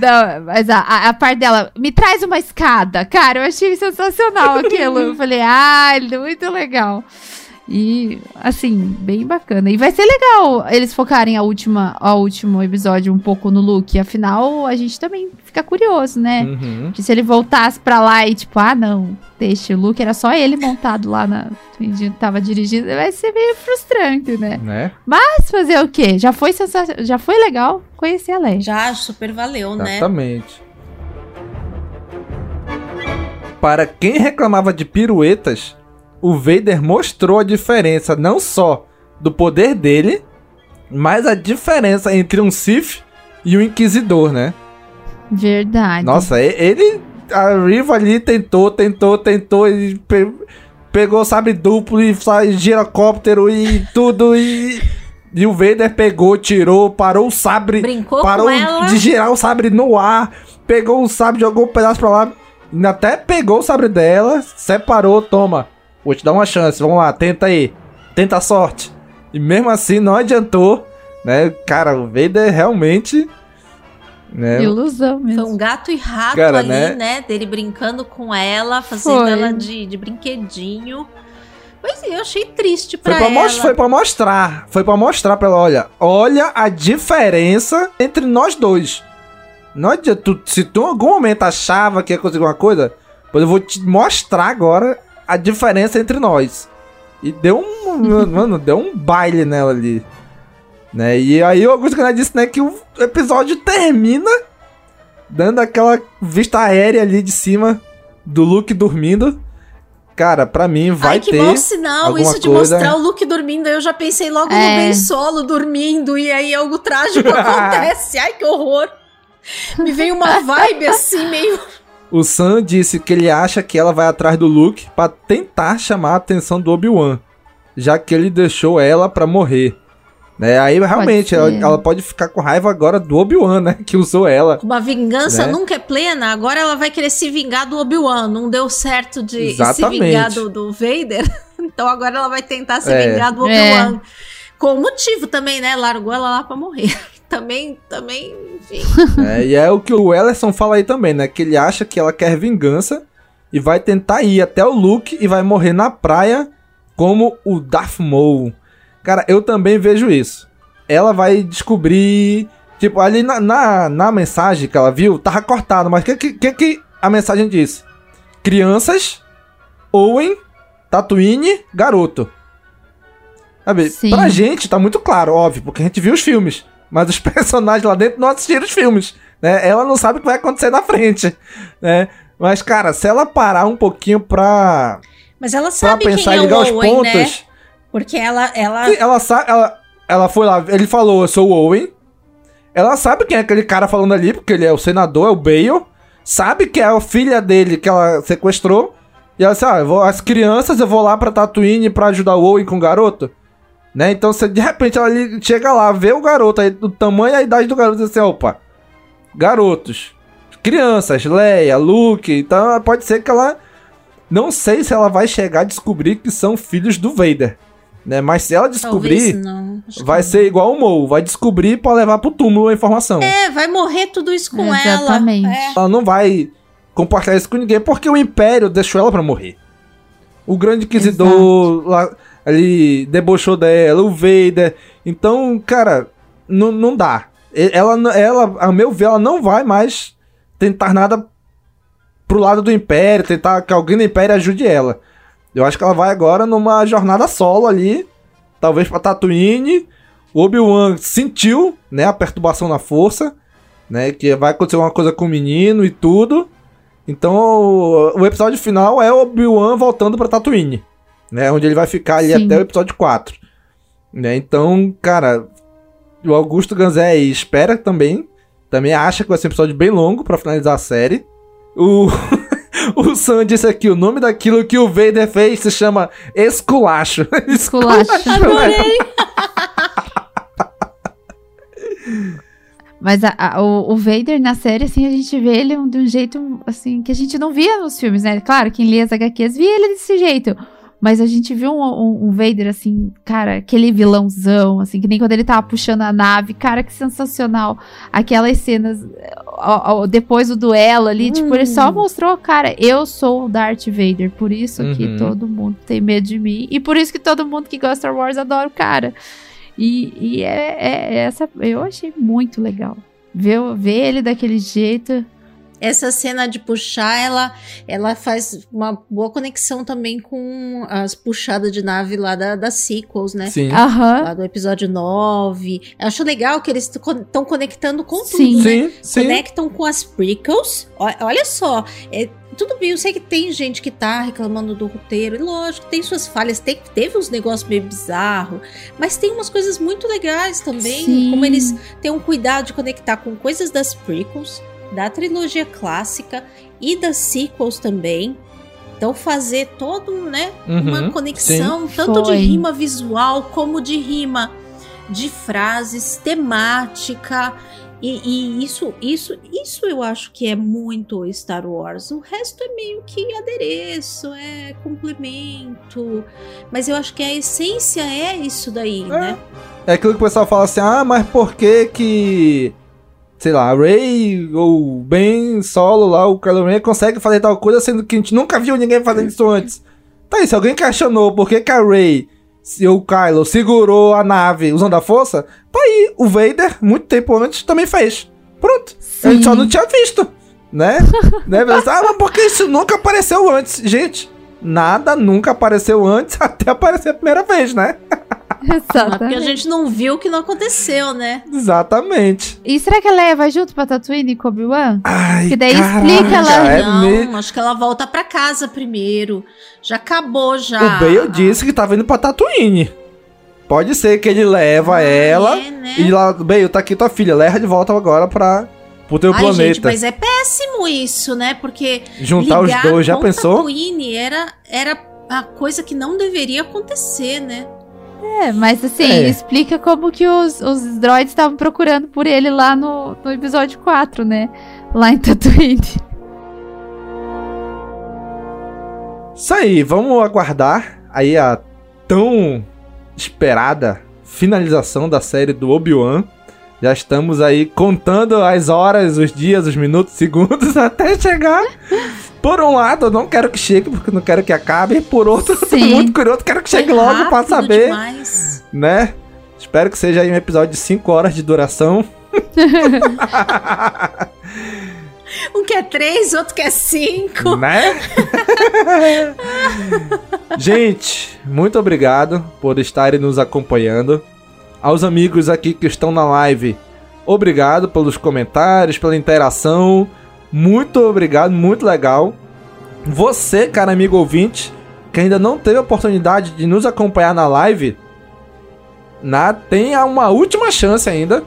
Não, mas a, a, a parte dela, me traz uma escada. Cara, eu achei sensacional aquilo. Eu falei, ah, muito legal. E, assim, bem bacana. E vai ser legal eles focarem a última, a último episódio um pouco no Luke. Afinal, a gente também fica curioso, né? Uhum. Que se ele voltasse pra lá e, tipo, ah, não, deixa, o Luke era só ele montado lá na. Tava dirigindo, vai ser meio frustrante, né? Né? Mas fazer o quê? Já foi sensacional, já foi legal conhecer a Leia. Já super valeu, né? Exatamente. Para quem reclamava de piruetas, o Vader mostrou a diferença não só do poder dele, mas a diferença entre um Sith e um Inquisidor, né? Verdade. Nossa, ele. A Riva ali tentou, tentou, tentou e pe pegou sabre duplo e sai girocóptero e tudo e. E o Vader pegou, tirou, parou o sabre. Brincou parou com ela. de girar o sabre no ar. Pegou o sabre, jogou um pedaço pra lá. Ainda até pegou o sabre dela, separou, toma. Vou te dar uma chance, vamos lá, tenta aí. Tenta a sorte. E mesmo assim não adiantou, né? Cara, o Vader realmente. Né? Ilusão mesmo. Foi um gato e rato Cara, ali, né? né? Dele brincando com ela, fazendo Foi. ela de, de brinquedinho. Pois é, eu achei triste pra Foi pra, ela. foi pra mostrar. Foi pra mostrar pra ela, olha. Olha a diferença entre nós dois. Não adianta, tu- se tu em algum momento achava que ia conseguir uma coisa, pois eu vou te mostrar agora a diferença entre nós. E deu um. mano, deu um baile nela ali. Né? E aí o Augusto Canal disse, né, que o episódio termina dando aquela vista aérea ali de cima do Luke dormindo. Cara, pra mim vai Ai, que ter mau sinal alguma isso de coisa- mostrar o Luke dormindo. Eu já pensei logo no É. Ben Solo dormindo e aí algo trágico acontece. Ai, que horror. Me veio uma vibe assim, meio. O Sam disse que ele acha que ela vai atrás do Luke pra tentar chamar a atenção do Obi-Wan, já que ele deixou ela pra morrer. Né? Aí realmente ela, ser. ela pode ficar com raiva agora do Obi-Wan, né? Que usou ela. Uma vingança Né? nunca é plena. Agora ela vai querer se vingar do Obi-Wan. Não deu certo de se Exatamente. vingar do, do Vader. Então agora ela vai tentar se É. vingar do Obi-Wan. Com motivo também, né? Largou ela lá pra morrer. Também, também, enfim. né? E é o que o Ellerson fala aí também, né? Que ele acha que ela quer vingança e vai tentar ir até o Luke e vai morrer na praia como o Darth Maul. Cara, eu também vejo isso. Ela vai descobrir. Tipo, ali na, na, na mensagem que ela viu, tava cortado, mas o que, que, que que a mensagem disse? Crianças, Owen, Tatooine, garoto. Sabe, Sim. pra gente tá muito claro, óbvio, porque a gente viu os filmes. Mas os personagens lá dentro não assistiram os filmes. Né? Ela não sabe o que vai acontecer na frente. Né? Mas, cara, se ela parar um pouquinho pra, Mas ela pra sabe pensar quem e é ligar o os Owen, pontos. né? Porque ela, ela, Ela sabe. Ela, ela foi lá, ele falou, eu sou o Owen. Ela sabe quem é aquele cara falando ali, porque ele é o senador, é o Bale. Sabe que é a filha dele que ela sequestrou. E ela disse, ah, vou, as crianças eu vou lá pra Tatooine pra ajudar o Owen com o garoto. Né? Então, se de repente ela chega lá, vê o garoto aí, do tamanho e a idade do garoto, e diz assim, opa, garotos, crianças, Leia, Luke, então pode ser que ela... Não sei se ela vai chegar a descobrir que são filhos do Vader. Né? Mas se ela descobrir, vai ser igual o Mo, vai descobrir pra levar pro túmulo a informação. É, vai morrer tudo isso com Exatamente. ela. É. Ela não vai compartilhar isso com ninguém, porque o Império deixou ela pra morrer. O Grande Inquisidor lá, ali debochou dela, o Vader. Então, cara, não, não dá. Ela, ela, a meu ver, ela não vai mais tentar nada pro lado do Império, tentar que alguém do Império ajude ela. Eu acho que ela vai agora numa jornada solo ali, talvez pra Tatooine. O Obi-Wan sentiu, né, a perturbação na força, né, que vai acontecer uma coisa com o menino e tudo. Então, o, o episódio final é o Obi-Wan voltando pra Tatooine, né, onde ele vai ficar ali Sim. até o episódio 4. Né, então, cara, o Augusto Ganzé aí espera também, também acha que vai ser um episódio bem longo pra finalizar a série. O O Sam disse aqui, o nome daquilo que o Vader fez se chama esculacho. Esculacho. Adorei. Mas a- a- o, o Vader na série, assim, a gente vê ele de um jeito, assim, que a gente não via nos filmes, né? Claro, quem lia as HQs via ele desse jeito. Mas a gente viu um, um- um Vader, assim, cara, aquele vilãozão, assim, que nem quando ele tava puxando a nave. Cara, que sensacional. Aquelas cenas, ó, ó, depois do duelo ali, tipo, ele só mostrou, cara, eu sou o Darth Vader. Por isso que Uhum. todo mundo tem medo de mim. E por isso que todo mundo que gosta de Star Wars adora o cara. E, e é, é- é essa. Eu achei muito legal. Ver, ver ele daquele jeito. Essa cena de puxar, ela, ela faz uma boa conexão também com as puxadas de nave lá da, das sequels, né? Sim. Aham. Lá do episódio 9. Eu acho legal que eles estão conectando com Sim. tudo, né? Sim, sim. Conectam com as prequels. O- Olha só, é, tudo bem, eu sei que tem gente que tá reclamando do roteiro, e lógico, tem suas falhas, tem, teve uns negócios meio bizarros, mas tem umas coisas muito legais também, Sim. como eles têm um cuidado de conectar com coisas das prequels, da trilogia clássica e das sequels também. Então fazer todo, né, Uhum, uma conexão tanto Foi. de rima visual como de rima de frases, temática. E, e isso, isso, isso eu acho que é muito Star Wars. O resto é meio que adereço, é complemento. Mas eu acho que a essência é isso daí, né? É aquilo que o pessoal fala assim, ah, mas por que que... Sei lá, a Ray ou Ben Solo lá, o Kylo Ren consegue fazer tal coisa, sendo que a gente nunca viu ninguém fazendo isso antes. Tá aí, se alguém questionou por que que a Ray se o Kylo segurou a nave usando a força, tá aí, o Vader, muito tempo antes, também fez. Pronto. A gente só não tinha visto, né? né? Ah, mas por que isso nunca apareceu antes? Gente, nada nunca apareceu antes até aparecer a primeira vez, né? Mas porque a Exatamente. gente não viu o que não aconteceu, né? Exatamente. E será que a Leia vai junto pra Tatooine com Obi-Wan? Ai, Que daí caralho, explica ela- é não, me- acho que ela volta pra casa primeiro. Já acabou, já. O Bale disse que tava indo pra Tatooine. Pode ser que ele leva Ah, ela é, né? e lá, Bale, tá aqui tua filha, leva de volta agora pra, pro teu Ai, planeta. gente, mas é péssimo isso, né? Porque Juntar os dois, já com pensou? Tatooine era, era a coisa que não deveria acontecer, né? É, mas assim, É. explica como que os, os droids estavam procurando por ele lá no, no episódio 4, né? Lá em Tatooine. Isso aí, vamos aguardar aí a tão esperada finalização da série do Obi-Wan. Já estamos aí contando as horas, os dias, os minutos, segundos até chegar. Por um lado, eu não quero que chegue, porque não quero que acabe. Por outro, eu tô muito curioso, quero que chegue Foi logo pra saber, demais. né? Espero que seja aí um episódio de 5 horas de duração. Um que é três, outro que é cinco. né? Gente, muito obrigado por estarem nos acompanhando. Aos amigos aqui que estão na live, obrigado pelos comentários, pela interação. Muito obrigado, muito legal. Você, cara amigo ouvinte, que ainda não teve a oportunidade de nos acompanhar na live, na, tem uma última chance ainda.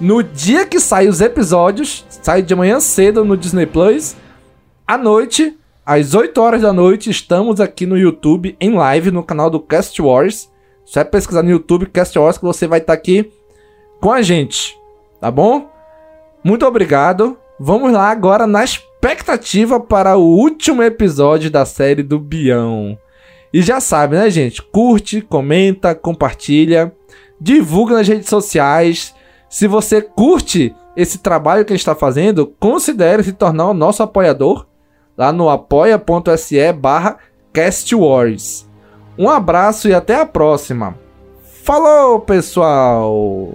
No dia que saem os episódios, sai de manhã cedo no Disney Plus. À noite, às 8 horas da noite, estamos aqui no YouTube, em live, no canal do Cast Wars. Só é pesquisar no YouTube Cast Wars que você vai estar aqui com a gente, tá bom? Muito obrigado. Vamos lá agora na expectativa para o último episódio da série do Bião. E já sabe, né, gente? Curte, comenta, compartilha, divulga nas redes sociais. Se você curte esse trabalho que a gente está fazendo, considere se tornar o nosso apoiador lá no apoia.se barra castwars. Um abraço e até a próxima. Falou, pessoal!